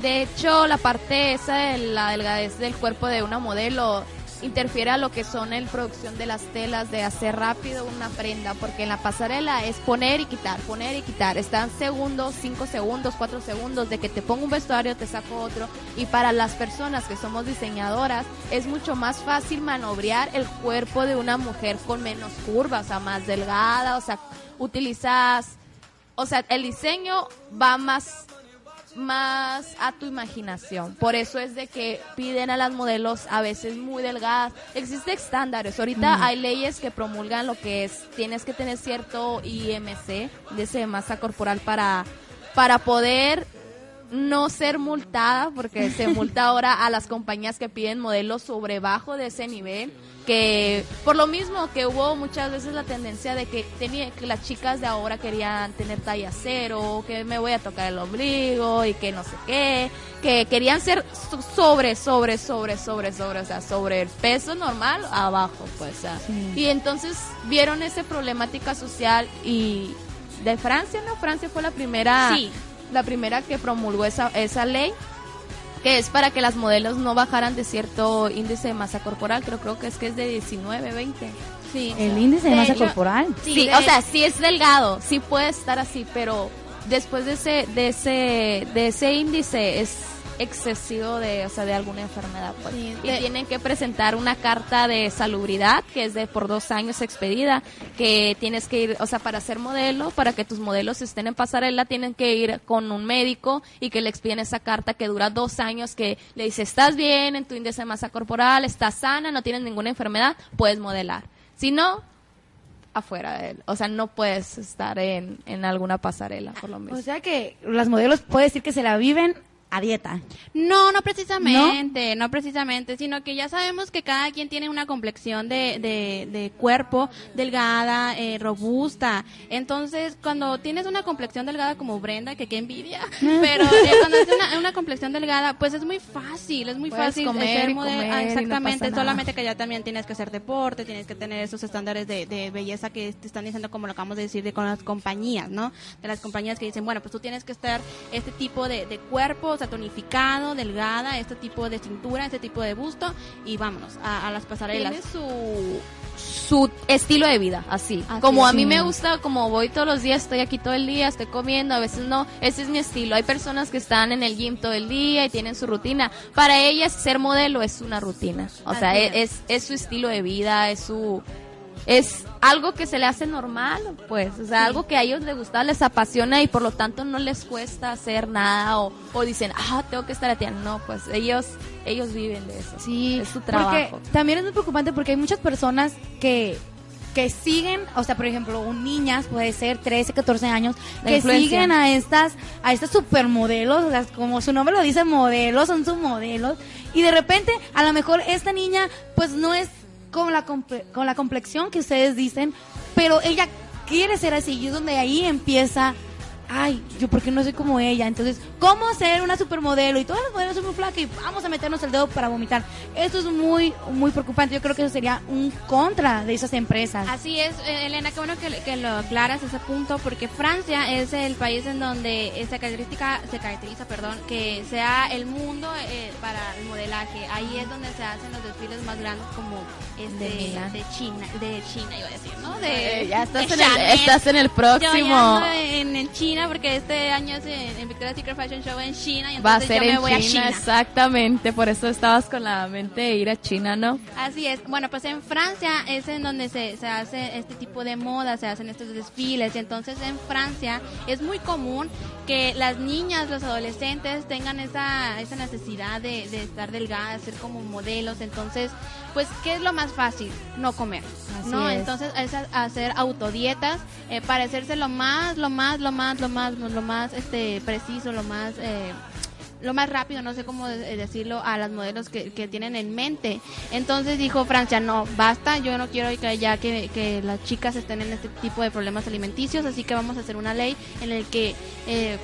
Speaker 5: De hecho, la parte esa de la delgadez del cuerpo de una modelo interfiere a lo que son en producción de las telas, de hacer rápido una prenda, porque en la pasarela es poner y quitar, poner y quitar. Están segundos, cinco segundos, cuatro segundos de que te pongo un vestuario, te saco otro. Y para las personas que somos diseñadoras, es mucho más fácil manobrear el cuerpo de una mujer con menos curvas, o sea, más delgada, o sea, utilizas, o sea, el diseño va más más a tu imaginación. Por eso es de que piden a las modelos a veces muy delgadas. Existen estándares. Ahorita hay leyes que promulgan lo que es, tienes que tener cierto IMC, de masa corporal para, para poder no ser multada, porque se multa ahora a las compañías que piden modelos sobre bajo de ese nivel, que por lo mismo que hubo muchas veces la tendencia de que tenía que las chicas de ahora querían tener talla cero, que me voy a tocar el ombligo y que no sé qué, que querían ser sobre, sobre, sobre, sobre, sobre, o sea, sobre el peso normal abajo, pues, o sea. y entonces vieron esa problemática social y de Francia, ¿no? Francia fue la primera
Speaker 3: Sí.
Speaker 5: la primera que promulgó esa, esa ley, que es para que las modelos no bajaran de cierto índice de masa corporal, creo, creo que es que es de 19, 20.
Speaker 4: Sí.
Speaker 2: El índice de
Speaker 4: De
Speaker 2: masa
Speaker 4: hecho,
Speaker 2: corporal.
Speaker 5: Sí,
Speaker 4: Sí, de-
Speaker 5: o sea, sí es delgado, sí puede estar así, pero después de ese, de ese, de ese índice es excesivo de, o sea, de alguna enfermedad, pues.
Speaker 4: Sí,
Speaker 5: y tienen que presentar una carta de salubridad que es de por dos años expedida, que tienes que ir, o sea, para ser modelo, para que tus modelos estén en pasarela, tienen que ir con un médico y que le expiden esa carta que dura dos años, que le dice, estás bien en tu índice de masa corporal, estás sana, no tienes ninguna enfermedad, puedes modelar. Si no, afuera de él. O sea, no puedes estar en, en alguna pasarela, por lo menos.
Speaker 2: O sea que las modelos puede decir que se la viven a dieta.
Speaker 4: No, no precisamente, ¿No? precisamente, sino que ya sabemos que cada quien tiene una complexión de, de, de cuerpo delgada, eh, robusta. Entonces, cuando tienes una complexión delgada como Brenda, que qué envidia, pero eh, cuando es una, una complexión delgada, pues es muy fácil, es muy
Speaker 5: Puedes
Speaker 4: fácil
Speaker 5: comer
Speaker 4: ser
Speaker 5: y
Speaker 4: modelo.
Speaker 5: comer
Speaker 4: Ah,
Speaker 5: y no
Speaker 4: exactamente, solamente que ya también tienes que hacer deporte, tienes que tener esos estándares de, de belleza que te están diciendo, como lo acabamos de decir, de con las compañías, ¿no? De las compañías que dicen, bueno, pues tú tienes que estar este tipo de, de cuerpo, sea, tonificado, delgada, este tipo de cintura, este tipo de busto, y vámonos a, a las pasarelas.
Speaker 5: Tiene su su estilo de vida, así.
Speaker 4: Así
Speaker 5: como a mí me gusta, como voy todos los días, estoy aquí todo el día, estoy comiendo, a veces no, ese es mi estilo. Hay personas que están en el gym todo el día y tienen su rutina. Para ellas ser modelo es una rutina. O sea,
Speaker 4: Así
Speaker 5: es, es, es su estilo de vida, es su es algo que se le hace normal, pues, o sea, algo que a ellos les gusta, les apasiona y por lo tanto no les cuesta hacer nada o, o dicen, ah, tengo que estar a No, pues ellos ellos viven de eso.
Speaker 2: Sí,
Speaker 5: es su trabajo.
Speaker 2: Porque también es muy preocupante porque hay muchas personas que que siguen, o sea, por ejemplo, un niñas puede ser 13, 14 años,
Speaker 5: La
Speaker 2: que
Speaker 5: influencia.
Speaker 2: siguen a estas a estas supermodelos, o sea, como su nombre lo dice, modelos, son sus modelos y de repente a lo mejor esta niña pues no es con la con la complexión que ustedes dicen, pero ella quiere ser así y es donde ahí empieza Ay, yo por qué no soy como ella. Entonces, ¿cómo ser una supermodelo? Y todas las modelos son muy flacas y vamos a meternos el dedo para vomitar. Esto es muy, muy preocupante. Yo creo que eso sería un contra de esas empresas.
Speaker 4: Así es, eh, Elena, qué bueno que, que lo aclaras ese punto, porque Francia es el país en donde se caracteriza, se caracteriza perdón, que sea el mundo eh, para el modelaje. Ahí es donde se hacen los desfiles más grandes como este,
Speaker 5: De
Speaker 4: China, de China iba a decir, ¿no? De,
Speaker 5: Eh, ya estás
Speaker 4: de
Speaker 5: en, el, estás en el
Speaker 4: Yo
Speaker 5: próximo.
Speaker 4: ya ando en, en China porque este año es en, en Victoria's Secret Fashion Show en China y
Speaker 5: Va a
Speaker 4: entonces
Speaker 5: ser
Speaker 4: yo me
Speaker 5: en
Speaker 4: voy a
Speaker 5: China,
Speaker 4: China.
Speaker 5: exactamente. Por eso estabas con la mente de ir a China, ¿no?
Speaker 4: Así es. Bueno, pues en Francia es en donde se, se hace este tipo de moda, se hacen estos desfiles. Y entonces en Francia es muy común que las niñas, los adolescentes tengan esa, esa necesidad de, de estar delgadas, ser como modelos. Entonces, pues, ¿qué es lo más fácil? No comer.
Speaker 2: Así
Speaker 4: ¿no?
Speaker 2: es.
Speaker 4: Entonces, es hacer autodietas, eh, parecerse lo más, lo más, lo más, lo más, lo más este, preciso, lo más... Eh, lo más rápido, no sé cómo de- decirlo, a las modelos que, que tienen en mente. Entonces dijo Francia, no, basta, yo no quiero que ya que, que las chicas estén en este tipo de problemas alimenticios, así que vamos a hacer una ley en el que eh,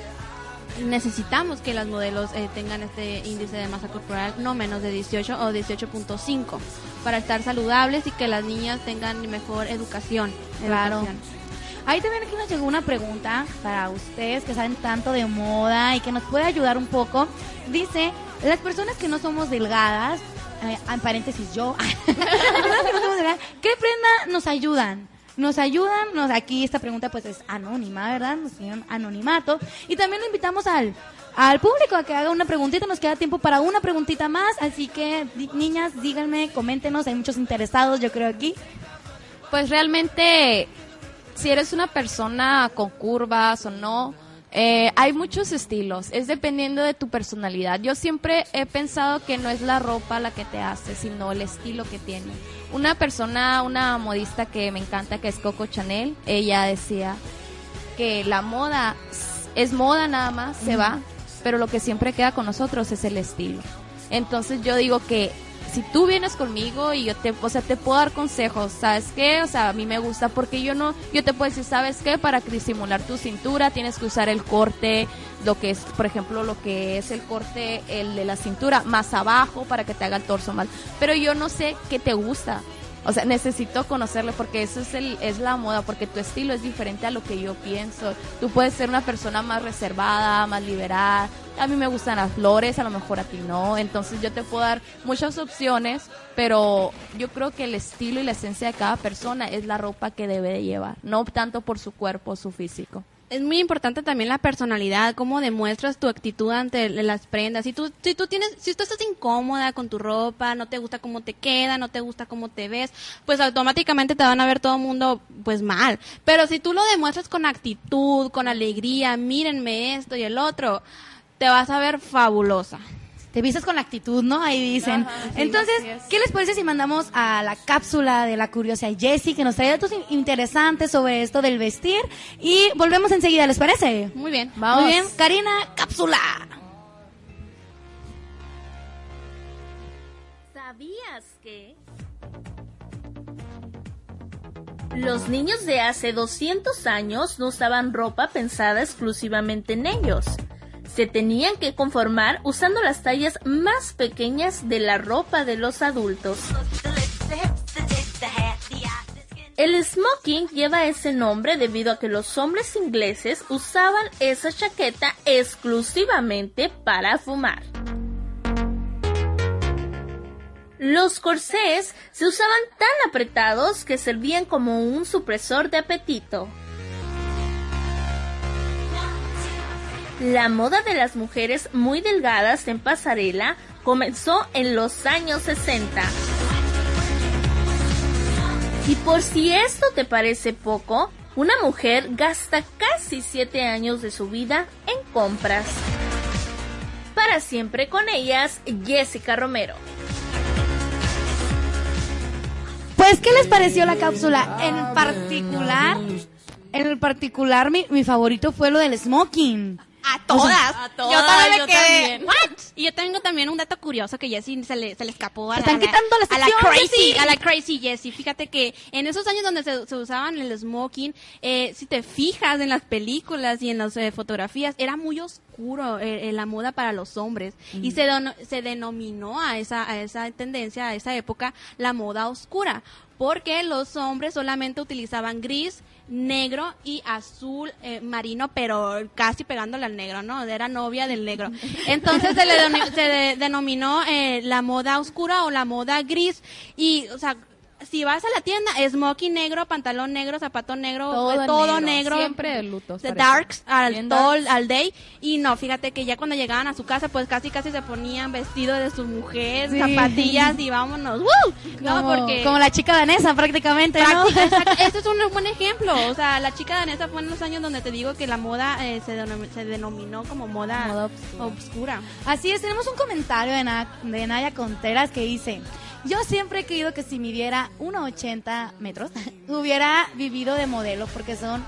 Speaker 4: necesitamos que las modelos eh, tengan este índice de masa corporal no menos de 18 o 18.5 para estar saludables y que las niñas tengan mejor educación.
Speaker 2: Claro.
Speaker 4: educación.
Speaker 2: Ahí también aquí nos llegó una pregunta para ustedes que saben tanto de moda y que nos puede ayudar un poco. Dice, las personas que no somos delgadas, eh, en paréntesis yo, ¿qué prenda nos ayudan? Nos ayudan, nos, aquí esta pregunta pues es anónima, ¿verdad? Nos piden anonimato. Y también lo invitamos al, al público a que haga una preguntita, nos queda tiempo para una preguntita más, así que di- niñas, díganme, coméntenos, hay muchos interesados yo creo aquí.
Speaker 5: Pues realmente, si eres una persona con curvas o no, Eh, hay muchos estilos, es dependiendo de tu personalidad. Yo siempre he pensado que no es la ropa la que te hace, sino el estilo que tiene. Una persona, una modista que me encanta, que es Coco Chanel, ella decía que la moda es moda nada más, se va, pero lo que siempre queda con nosotros es el estilo. Entonces yo digo que si tú vienes conmigo y yo te, o sea, te puedo dar consejos, ¿sabes qué? O sea, a mí me gusta porque yo no, yo te puedo decir, ¿sabes qué? Para disimular tu cintura tienes que usar el corte, lo que es, por ejemplo, lo que es el corte, el de la cintura, más abajo para que te haga el torso mal. Pero yo no sé qué te gusta. O sea, necesito conocerle porque eso es, el, es la moda, porque tu estilo es diferente a lo que yo pienso. Tú puedes ser una persona más reservada, más liberal. A mí me gustan las flores, a lo mejor a ti no. Entonces yo te puedo dar muchas opciones, pero yo creo que el estilo y la esencia de cada persona es la ropa que debe de llevar, no tanto por su cuerpo o su físico
Speaker 4: es muy importante también la personalidad, cómo demuestras tu actitud ante las prendas. Si tú, si tú tienes, si tú estás incómoda con tu ropa, no te gusta cómo te queda, no te gusta cómo te ves, pues automáticamente te van a ver todo el mundo pues mal. Pero si tú lo demuestras con actitud, con alegría, mírenme esto y el otro, te vas a ver fabulosa
Speaker 2: te vistes con la actitud, ¿no? Ahí dicen. Entonces, ¿qué les parece si mandamos a la cápsula de la curiosa Jessie que nos trae datos interesantes sobre esto del vestir y volvemos enseguida, ¿les parece?
Speaker 4: Muy bien.
Speaker 2: Vamos. Muy bien, Karina, cápsula.
Speaker 3: ¿Sabías que los niños de hace 200 años no usaban ropa pensada exclusivamente en ellos? Se tenían que conformar usando las tallas más pequeñas de la ropa de los adultos. El smoking lleva ese nombre debido a que los hombres ingleses usaban esa chaqueta exclusivamente para fumar. Los corsés se usaban tan apretados que servían como un supresor de apetito. La moda de las mujeres muy delgadas en pasarela comenzó en los años 60. Y por si esto te parece poco, una mujer gasta casi 7 años de su vida en compras. Para siempre con ellas, Jessica Romero.
Speaker 2: Pues, ¿qué les pareció la cápsula? En particular, en particular, mi, mi favorito fue lo del smoking.
Speaker 4: A todas.
Speaker 5: A todas.
Speaker 4: Yo también
Speaker 5: yo
Speaker 4: me quedé.
Speaker 5: también.
Speaker 4: Y yo tengo también un dato curioso que Jessie se le, se le escapó a la,
Speaker 2: Están
Speaker 4: a la-
Speaker 2: quitando la
Speaker 4: a la
Speaker 2: sección,
Speaker 4: crazy,
Speaker 2: Jessie.
Speaker 4: a la crazy Jessie. Fíjate que en esos años donde se, se usaban el smoking, eh, si te fijas en las películas y en las eh, fotografías, era muy oscuro eh, eh, la moda para los hombres y se, dono- se denominó a esa, a esa tendencia, a esa época, la moda oscura. Porque los hombres solamente utilizaban gris, negro y azul eh, marino, pero casi pegándole al negro, ¿no? Era novia del negro. Entonces se le se de- denominó eh, la moda oscura o la moda gris. Y, o sea, si vas a la tienda, smoking negro, pantalón negro, zapato negro,
Speaker 5: Todo
Speaker 4: eh, todo
Speaker 5: negro,
Speaker 4: negro.
Speaker 5: siempre de lutos,
Speaker 4: The darks al, todo al day. Y no, fíjate que ya cuando llegaban a su casa, pues casi casi se ponían vestido de su mujer,
Speaker 2: Sí.
Speaker 4: zapatillas y vámonos. ¡Woo! No,
Speaker 2: como,
Speaker 4: porque...
Speaker 2: como la chica danesa prácticamente, ¿no?
Speaker 4: Práctica. Este es un buen ejemplo. O sea, la chica danesa fue en los años donde te digo que la moda eh, se, denom- se denominó como moda,
Speaker 5: Moda obscura.
Speaker 4: obscura.
Speaker 2: Así es, tenemos un comentario de, Na- de Naya Contreras que dice, yo siempre he creído que si midiera 1,80 metros, hubiera vivido de modelo porque son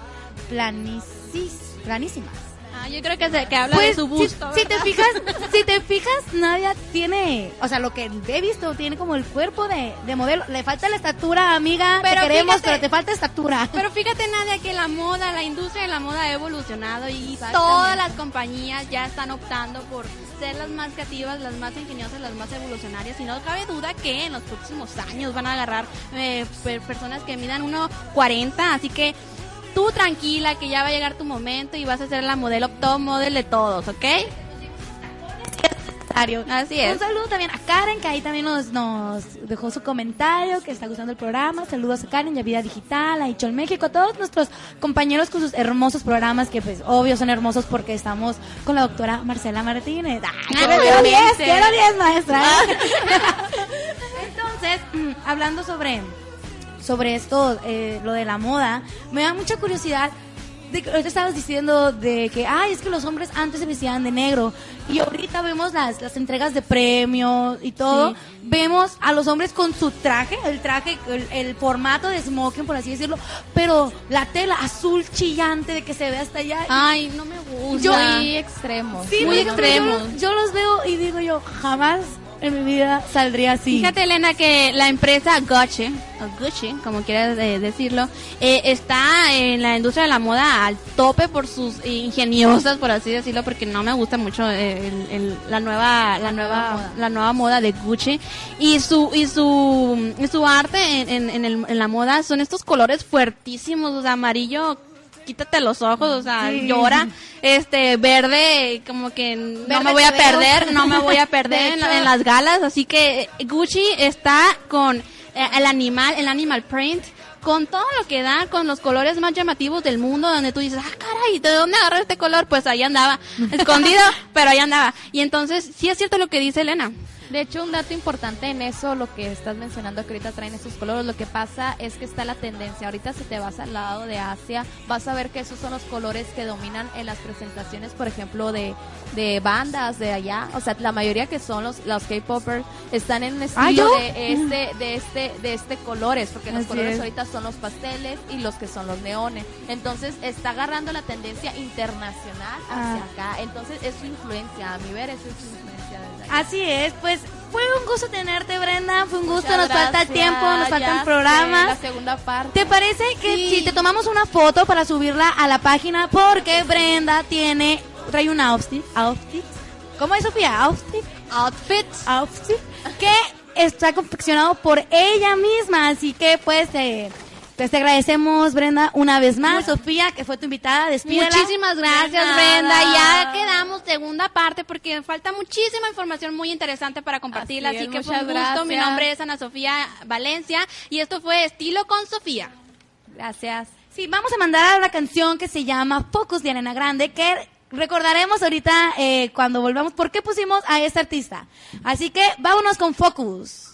Speaker 2: planicis, planísimas.
Speaker 4: Ah, yo creo que, se, que habla
Speaker 2: Pues,
Speaker 4: de su
Speaker 2: si-
Speaker 4: busto.
Speaker 2: si, te fijas, si te fijas, Nadia tiene, o sea, lo que he visto, tiene como el cuerpo de, de modelo. Le falta la estatura, amiga,
Speaker 4: Pero
Speaker 2: te queremos,
Speaker 4: fíjate-
Speaker 2: pero te falta estatura.
Speaker 4: Pero fíjate, Nadia, que la moda, la industria de la moda ha evolucionado y todas las compañías ya están optando por ser las más creativas, las más ingeniosas, las más evolucionarias. Y no cabe duda que en los próximos años van a agarrar eh, per- personas que midan 1,40. Así que tú tranquila, que ya va a llegar tu momento y vas a ser la modelo top model de todos, ¿ok? Así es.
Speaker 2: Un saludo también a Karen, que ahí también nos, nos dejó su comentario, que está gustando el programa. Saludos a Karen, Ya Vida Digital, a Ichol México, a todos nuestros compañeros con sus hermosos programas, que pues obvio son hermosos porque estamos con la doctora Marcela Martínez. ¡Ay, quiero, quiero 10,
Speaker 4: Obviamente.
Speaker 2: quiero 10, maestra! Entonces, mm, hablando sobre, sobre esto, eh, lo de la moda, me da mucha curiosidad.
Speaker 6: De, ahorita estabas diciendo de que, ay, es que los hombres antes se vestían de negro. Y ahorita vemos las, las entregas de premios y todo. Vemos a los hombres con su traje, el traje, el, el formato de smoking, por así decirlo. Pero la tela azul chillante de que se ve hasta allá.
Speaker 5: Ay, no me gusta.
Speaker 6: Yo-
Speaker 5: muy extremo.
Speaker 6: Sí,
Speaker 5: muy
Speaker 6: no, no,
Speaker 5: extremo.
Speaker 6: Yo, yo los veo y digo yo, jamás en mi vida saldría así.
Speaker 4: Fíjate, Elena, que la empresa Gucci, o Gucci, como quieras eh, decirlo, eh, está en la industria de la moda al tope por sus ingeniosas, por así decirlo, porque no me gusta mucho el- el- la nueva, la nueva, la nueva moda de Gucci y su y su y su arte en, en- en el- en la moda son estos colores fuertísimos, o sea, amarillo quítate los ojos, o sea,
Speaker 6: Sí.
Speaker 4: llora, este, verde, como que no
Speaker 6: Verde
Speaker 4: me voy a
Speaker 6: veo.
Speaker 4: perder, no me voy a perder en las galas, así que eh, Gucci está con eh, el animal, el animal print, con todo lo que da, con los colores más llamativos del mundo, donde tú dices, ah, caray, ¿de dónde agarró este color? Pues ahí andaba, escondido, pero ahí andaba. Y entonces, sí es cierto lo que dice Elena.
Speaker 5: De hecho, un dato importante en eso, lo que estás mencionando que ahorita traen esos colores, lo que pasa es que está la tendencia. Ahorita si te vas al lado de Asia, vas a ver que esos son los colores que dominan en las presentaciones, por ejemplo, de, de bandas de allá. O sea, la mayoría que son los, los K-popers están en un estilo
Speaker 6: Ah, ¿yo?
Speaker 5: de este, de este, de este colores, porque los colores
Speaker 6: es.
Speaker 5: ahorita son los pasteles y los que son los neones. Entonces está agarrando la tendencia internacional hacia
Speaker 6: Ah.
Speaker 5: acá. Entonces es su influencia, a mi ver, eso es su influencia.
Speaker 6: Así es, pues fue un gusto tenerte, Brenda. Fue un gusto,
Speaker 5: Muchas
Speaker 6: nos falta tiempo, nos faltan
Speaker 5: sé, La
Speaker 6: programas.
Speaker 5: segunda parte.
Speaker 6: ¿Te parece que
Speaker 5: Sí.
Speaker 6: si te tomamos una foto para subirla a la página? Porque Brenda tiene, trae un outfit, outfit. ¿Cómo es, Sofía? Outfit.
Speaker 4: Outfit.
Speaker 6: Outfit. Que está confeccionado por ella misma. Así que, pues, eh, pues te agradecemos, Brenda, una vez más. Sofía, que fue tu invitada, despídela.
Speaker 4: Muchísimas gracias. Brenda. Ya quedamos segunda parte porque falta muchísima información muy interesante para compartirla.
Speaker 5: Así
Speaker 4: Así,
Speaker 5: es,
Speaker 4: que fue un gusto. Mi nombre es Ana Sofía Valencia y esto fue Estilo con Sofía.
Speaker 5: Gracias.
Speaker 6: Sí, vamos a mandar a una canción que se llama Focus de Arena Grande, que recordaremos ahorita eh, cuando volvamos por qué pusimos a esta artista. Así que vámonos con Focus.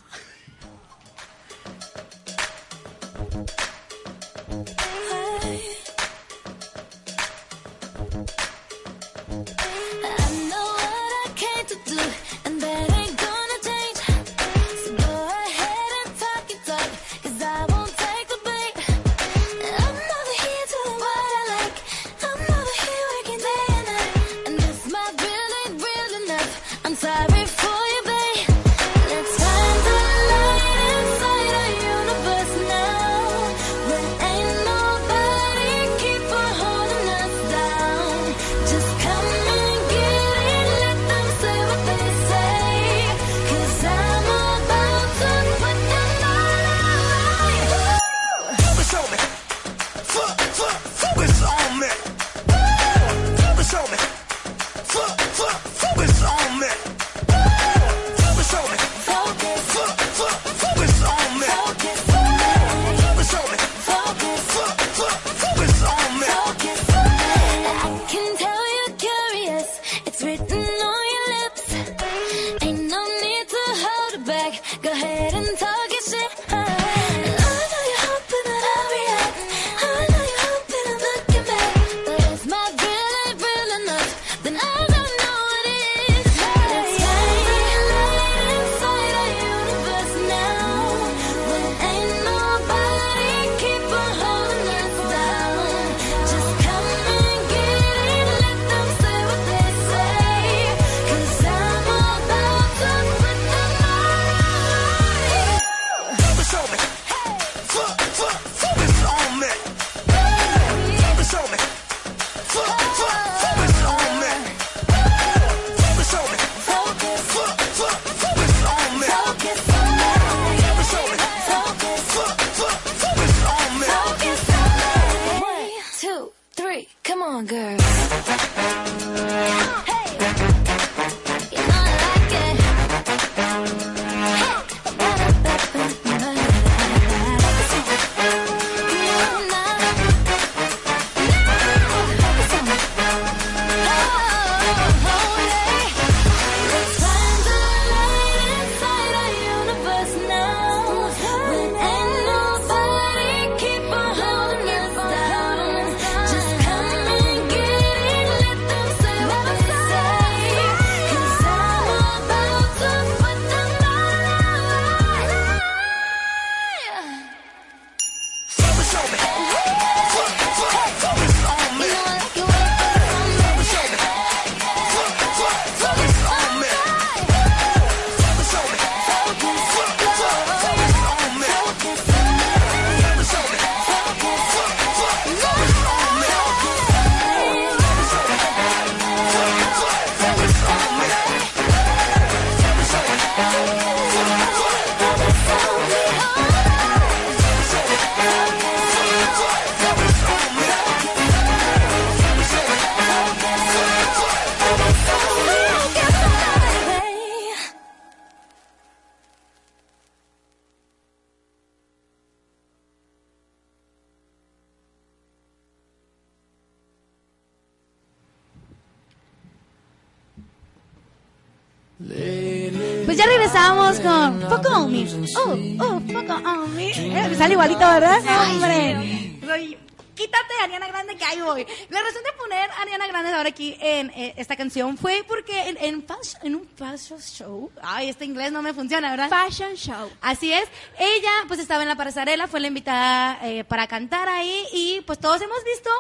Speaker 2: Pues ya regresamos con Fuck on Me. Oh, oh, Fuck on Me. Eh, me sale igualito, ¿verdad? Hombre. Soy- Quítate Ariana Grande que ahí voy. La razón de poner a Ariana Grande ahora aquí en eh, esta canción fue porque en, en, fashion- en un fashion show, ay, este inglés no me funciona, ¿verdad?
Speaker 4: Fashion show.
Speaker 2: Así es. Ella pues estaba en la pasarela, fue la invitada eh, para cantar ahí y pues todos hemos visto,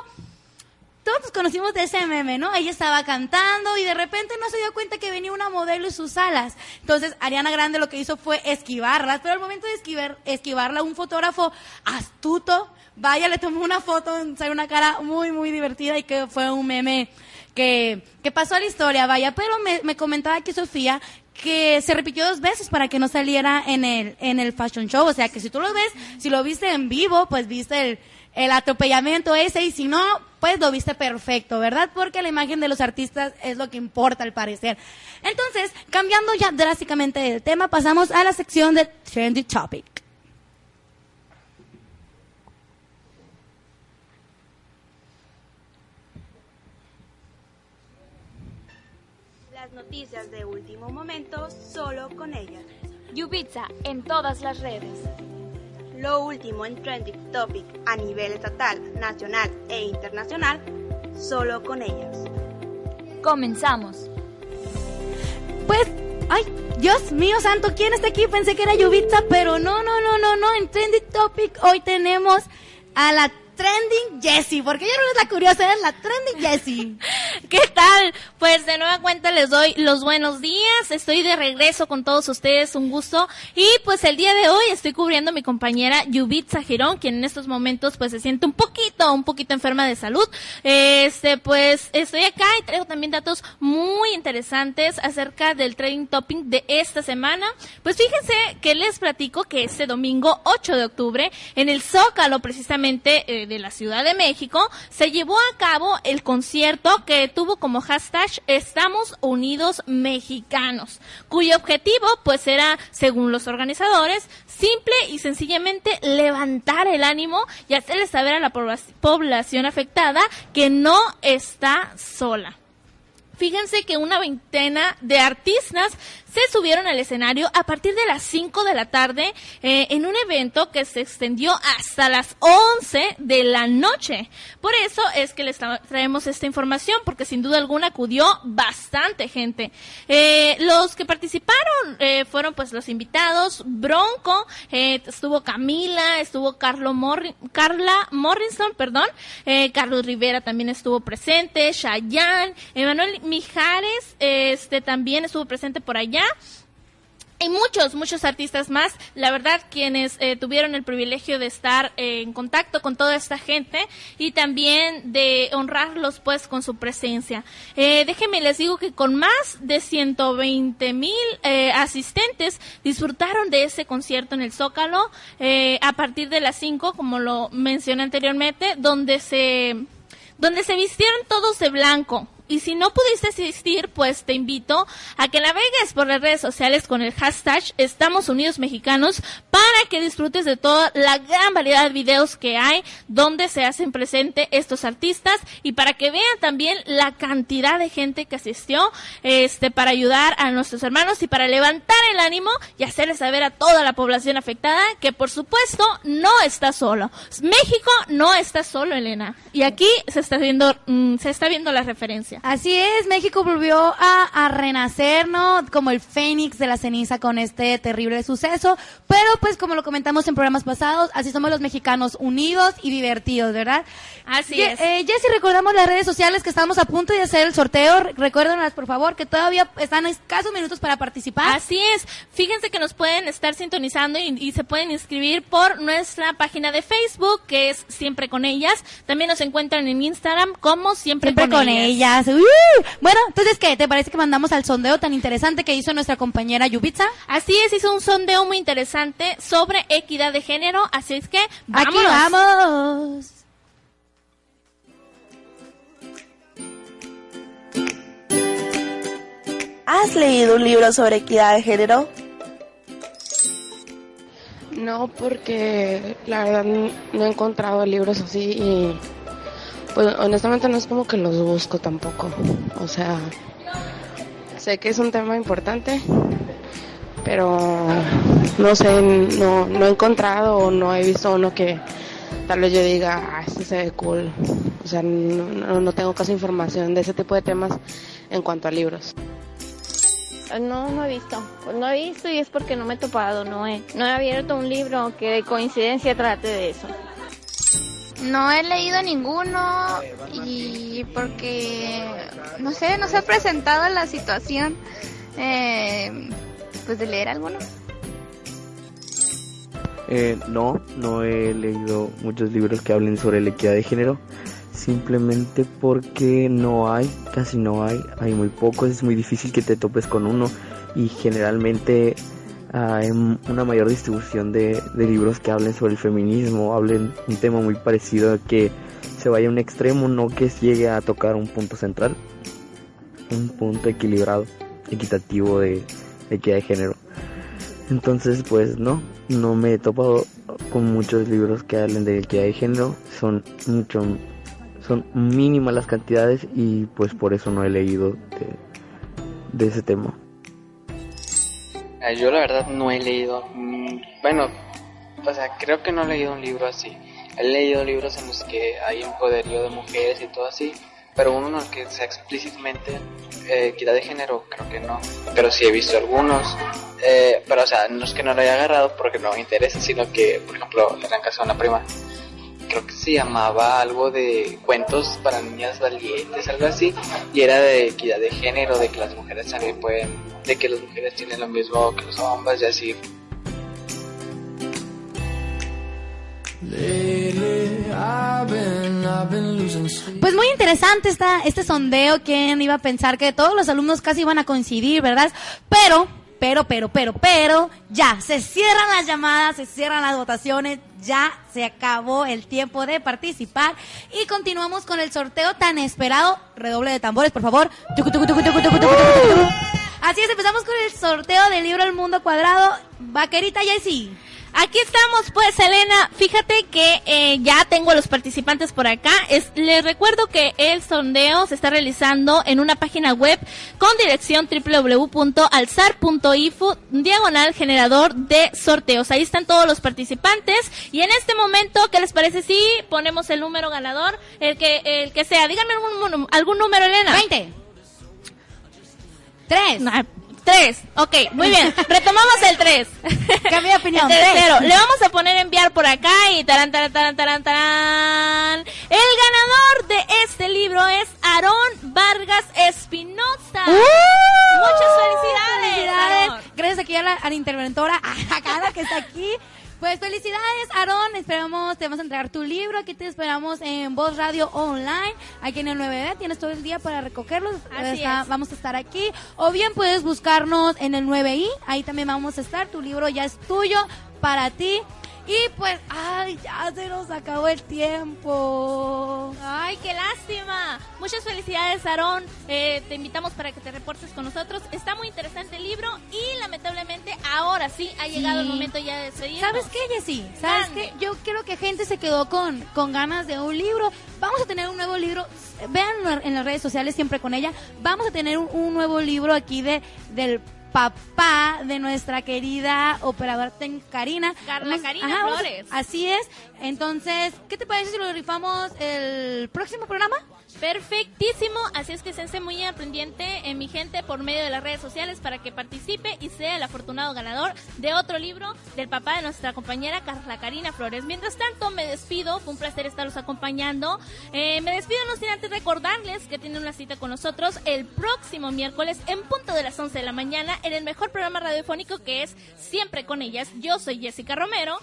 Speaker 2: todos nos conocimos de ese meme, ¿no? Ella estaba cantando y de repente no se dio cuenta que venía una modelo y sus alas. Entonces Ariana Grande lo que hizo fue esquivarlas, pero al momento de esquivar, esquivarla un fotógrafo astuto, vaya, le tomó una foto, sale una cara muy, muy divertida y que fue un meme que, que pasó a la historia, vaya, pero me, me comentaba aquí Sofía que se repitió dos veces para que no saliera en el, en el fashion show. O sea, que si tú lo ves, si lo viste en vivo, pues viste el, el atropellamiento ese y si no, pues lo viste perfecto, ¿verdad? Porque la imagen de los artistas es lo que importa al parecer. Entonces, cambiando ya drásticamente de tema, pasamos a la sección de Trendy Topic.
Speaker 7: Las noticias de último momento solo con ella.
Speaker 8: Yubitsa en todas las redes.
Speaker 7: Lo último en trending topic a nivel estatal, nacional e internacional solo con ellas.
Speaker 8: Comenzamos.
Speaker 2: Pues, ay, Dios mío santo, ¿quién está aquí? Pensé que era Yubitsa, pero no, no, no, no, no. En Trendy Topic hoy tenemos a la Trending Jessie, porque ella no es la curiosa, es la Trending Jessie.
Speaker 3: ¿Qué tal? Pues les doy los buenos días. Estoy de regreso con todos ustedes, un gusto. Y pues el día de hoy estoy cubriendo mi compañera Yubitsa Girón, quien en estos momentos pues se siente un poquito, un poquito enferma de salud. Este, pues estoy acá y traigo también datos muy interesantes acerca del trading topping de esta semana. Pues fíjense que les platico que este domingo 8 de octubre en el Zócalo precisamente eh, de la Ciudad de México se llevó a cabo el concierto que tuvo como hashtag Estamos Unidos Mexicanos, cuyo objetivo pues era, según los organizadores, simple y sencillamente levantar el ánimo y hacerle saber a la pobla- población afectada que no está sola. Fíjense que una veintena de artistas se subieron al escenario a partir de las 5 de la tarde eh, en un evento que se extendió hasta las 11 de la noche. Por eso es que les tra- traemos esta información, porque sin duda alguna acudió bastante gente. Eh, los que participaron eh, fueron pues los invitados, Bronco, estuvo Camila, estuvo Carlo Morri- Carla Morrison, perdón, Carlos Rivera también estuvo presente, Chayanne, Emanuel Mijares, este también estuvo presente por allá. Y muchos, muchos artistas más, la verdad, quienes eh, tuvieron el privilegio de estar eh, en contacto con toda esta gente y también de honrarlos pues con su presencia. Eh, déjenme les digo que con más de 120 mil eh, asistentes disfrutaron de ese concierto en el Zócalo eh, a partir de las 5, como lo mencioné anteriormente, donde se donde se vistieron todos de blanco. Y si no pudiste asistir, pues te invito a que navegues por las redes sociales con el hashtag Estamos Unidos Mexicanos para que disfrutes de toda la gran variedad de videos que hay donde se hacen presente estos artistas y para que vean también la cantidad de gente que asistió este para ayudar a nuestros hermanos y para levantar el ánimo y hacerles saber a toda la población afectada que por supuesto no está solo. México no está solo, Elena. Y aquí se está viendo mm, se está viendo la referencia.
Speaker 2: Así es, México volvió a, a renacer, ¿no? Como el fénix de la ceniza con este terrible suceso. Pero pues como lo comentamos en programas pasados, así somos los mexicanos unidos y divertidos, ¿verdad?
Speaker 3: Así
Speaker 2: Ye-
Speaker 3: es.
Speaker 2: Eh, Jessy, recordamos las redes sociales que estamos a punto de hacer el sorteo. Re- Recuérdenlas, por favor, que todavía están escasos minutos para participar.
Speaker 3: Así es. Fíjense que nos pueden estar sintonizando y, y se pueden inscribir por nuestra página de Facebook, que es Siempre con Ellas. También nos encuentran en Instagram como Siempre,
Speaker 2: Siempre con,
Speaker 3: ellas.
Speaker 2: ellas. Bueno, entonces, ¿qué? ¿Te parece que mandamos al sondeo tan interesante que hizo nuestra compañera Yubitsa?
Speaker 3: Así es, hizo un sondeo muy interesante sobre equidad de género, así es que
Speaker 2: Aquí
Speaker 3: vámonos.
Speaker 2: vamos.
Speaker 9: ¿Has leído un libro sobre equidad de género?
Speaker 10: No, porque la verdad no he encontrado libros así y pues honestamente no es como que los busco tampoco. O sea, sé que es un tema importante, pero no sé, no, no he encontrado o no he visto uno que tal vez yo diga, ah, este se ve cool. O sea, no, no, tengo casi información de ese tipo de temas en cuanto a libros.
Speaker 11: No, no he visto. Pues no he visto y es porque no me he topado, no he, no he abierto un libro que de coincidencia trate de eso.
Speaker 12: No he leído ninguno y porque, no sé, no se ha presentado la situación eh, pues de leer alguno.
Speaker 13: Eh, no, no he leído muchos libros que hablen sobre la equidad de género, simplemente porque no hay, casi no hay, hay muy pocos, es muy difícil que te topes con uno y generalmente hay una mayor distribución de, libros que hablen sobre el feminismo, hablen un tema muy parecido a que se vaya a un extremo, no que llegue a tocar un punto central, un punto equilibrado, equitativo de, equidad de género. Entonces, pues no, no me he topado con muchos libros que hablen de equidad de género, son mucho, son mínimas las cantidades y pues por eso no he leído de ese tema.
Speaker 14: Yo la verdad no he leído, mm, bueno, o sea, creo que no he leído un libro así. He leído libros en los que hay un poderío de mujeres y todo así, pero uno en el que sea explícitamente eh, equidad de género, creo que no. Pero sí he visto algunos, eh, pero o sea, no es que no lo haya agarrado porque no me interesa, sino que, por ejemplo, en la casa de una prima, creo que se llamaba algo de cuentos para niñas valientes, algo así, y era de equidad de género, de que las mujeres también pueden, de que las mujeres tienen lo mismo que los hombres y así.
Speaker 2: Pues muy interesante esta, este sondeo. ¿Quién iba a pensar que todos los alumnos casi iban a coincidir, verdad? Pero, pero, pero, pero, pero, ya, se cierran las llamadas, se cierran las votaciones, ya se acabó el tiempo de participar y continuamos con el sorteo tan esperado. Redoble de tambores, por favor. Así es, empezamos con el sorteo del libro El Mundo Cuadrado. Vaquerita Jessie.
Speaker 3: Aquí estamos, pues, Elena. Fíjate que eh, ya tengo a los participantes por acá. Es, les recuerdo que el sondeo se está realizando en una página web con dirección www.alzar.info diagonal generador de sorteos. Ahí están todos los participantes. Y en este momento, ¿qué les parece si ponemos el número ganador? El que, el que sea. Díganme algún, algún número, Elena.
Speaker 2: 20. Tres.
Speaker 3: Tres. Ok, muy bien. Retomamos el tres.
Speaker 2: Cambia de opinión.
Speaker 3: El tercero. Le vamos a poner enviar por acá y tarán, tarán, tarán, tarán, tarán. El ganador de este libro es Aarón Vargas Espinosa. Muchas felicidades.
Speaker 2: Gracias aquí a la, a la interventora, a Carla que está aquí. Pues felicidades, Aarón. Esperamos, te vamos a entregar tu libro. Aquí te esperamos en Voz Radio Online. Aquí en el 9B. Tienes todo el día para recogerlos.
Speaker 3: Así
Speaker 2: Está-
Speaker 3: es.
Speaker 2: Vamos a estar aquí. O bien puedes buscarnos en el 9I. Ahí también vamos a estar. Tu libro ya es tuyo para ti. Y pues, ay, ya se nos acabó el tiempo.
Speaker 3: Ay, qué lástima. Muchas felicidades, Aarón. Eh, te invitamos para que te reportes con nosotros. Está muy interesante el libro y lamentablemente ahora sí ha llegado el momento ya de despedirnos.
Speaker 2: ¿Sabes qué, Jessy? ¿Sabes
Speaker 3: Mande.
Speaker 2: qué? Yo creo que gente se quedó con, con ganas de un libro. Vamos a tener un nuevo libro. Vean en las redes sociales siempre con ella. Vamos a tener un, un nuevo libro aquí de del papá de nuestra querida operadora técnica Karina.
Speaker 3: Carla
Speaker 2: Vamos-
Speaker 3: Karina Flores.
Speaker 2: así es. Entonces, ¿qué te parece si lo rifamos el próximo programa?
Speaker 3: Perfectísimo, así es que esténse muy al pendiente en mi gente por medio de las redes sociales para que participe y sea el afortunado ganador de otro libro del papá de nuestra compañera Carla Karina Flores. Mientras tanto, me despido, fue un placer estarlos acompañando. Eh, me despido no sin antes recordarles que tienen una cita con nosotros el próximo miércoles en punto de las 11 de la mañana en el mejor programa radiofónico que es Siempre con ellas. Yo soy Jessica Romero.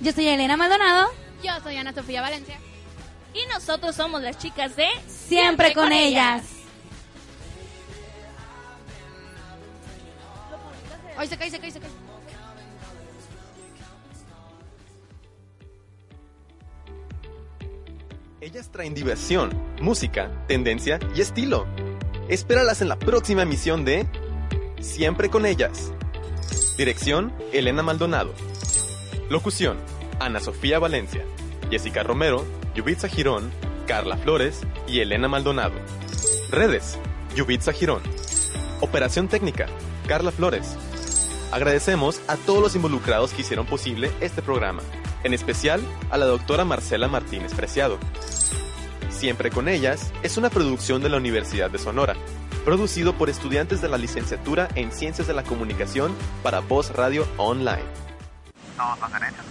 Speaker 2: Yo soy Elena Maldonado.
Speaker 4: Yo soy Ana Sofía Valencia.
Speaker 3: Y nosotros somos las chicas de
Speaker 2: Siempre, con, ellas.
Speaker 4: Ay, se cae, se cae, se cae.
Speaker 1: Ellas traen diversión, música, tendencia y estilo. Espéralas en la próxima emisión de Siempre con ellas. Dirección, Elena Maldonado. Locución, Ana Sofía Valencia, Jessica Romero, Yubitsa Girón, Carla Flores y Elena Maldonado. Redes, Yubitsa Girón. Operación técnica, Carla Flores. Agradecemos a todos los involucrados que hicieron posible este programa, en especial a la doctora Marcela Martínez Preciado. Siempre con ellas es una producción de la Universidad de Sonora, producido por estudiantes de la licenciatura en Ciencias de la Comunicación para Voz Radio Online.
Speaker 15: Todos los derechos.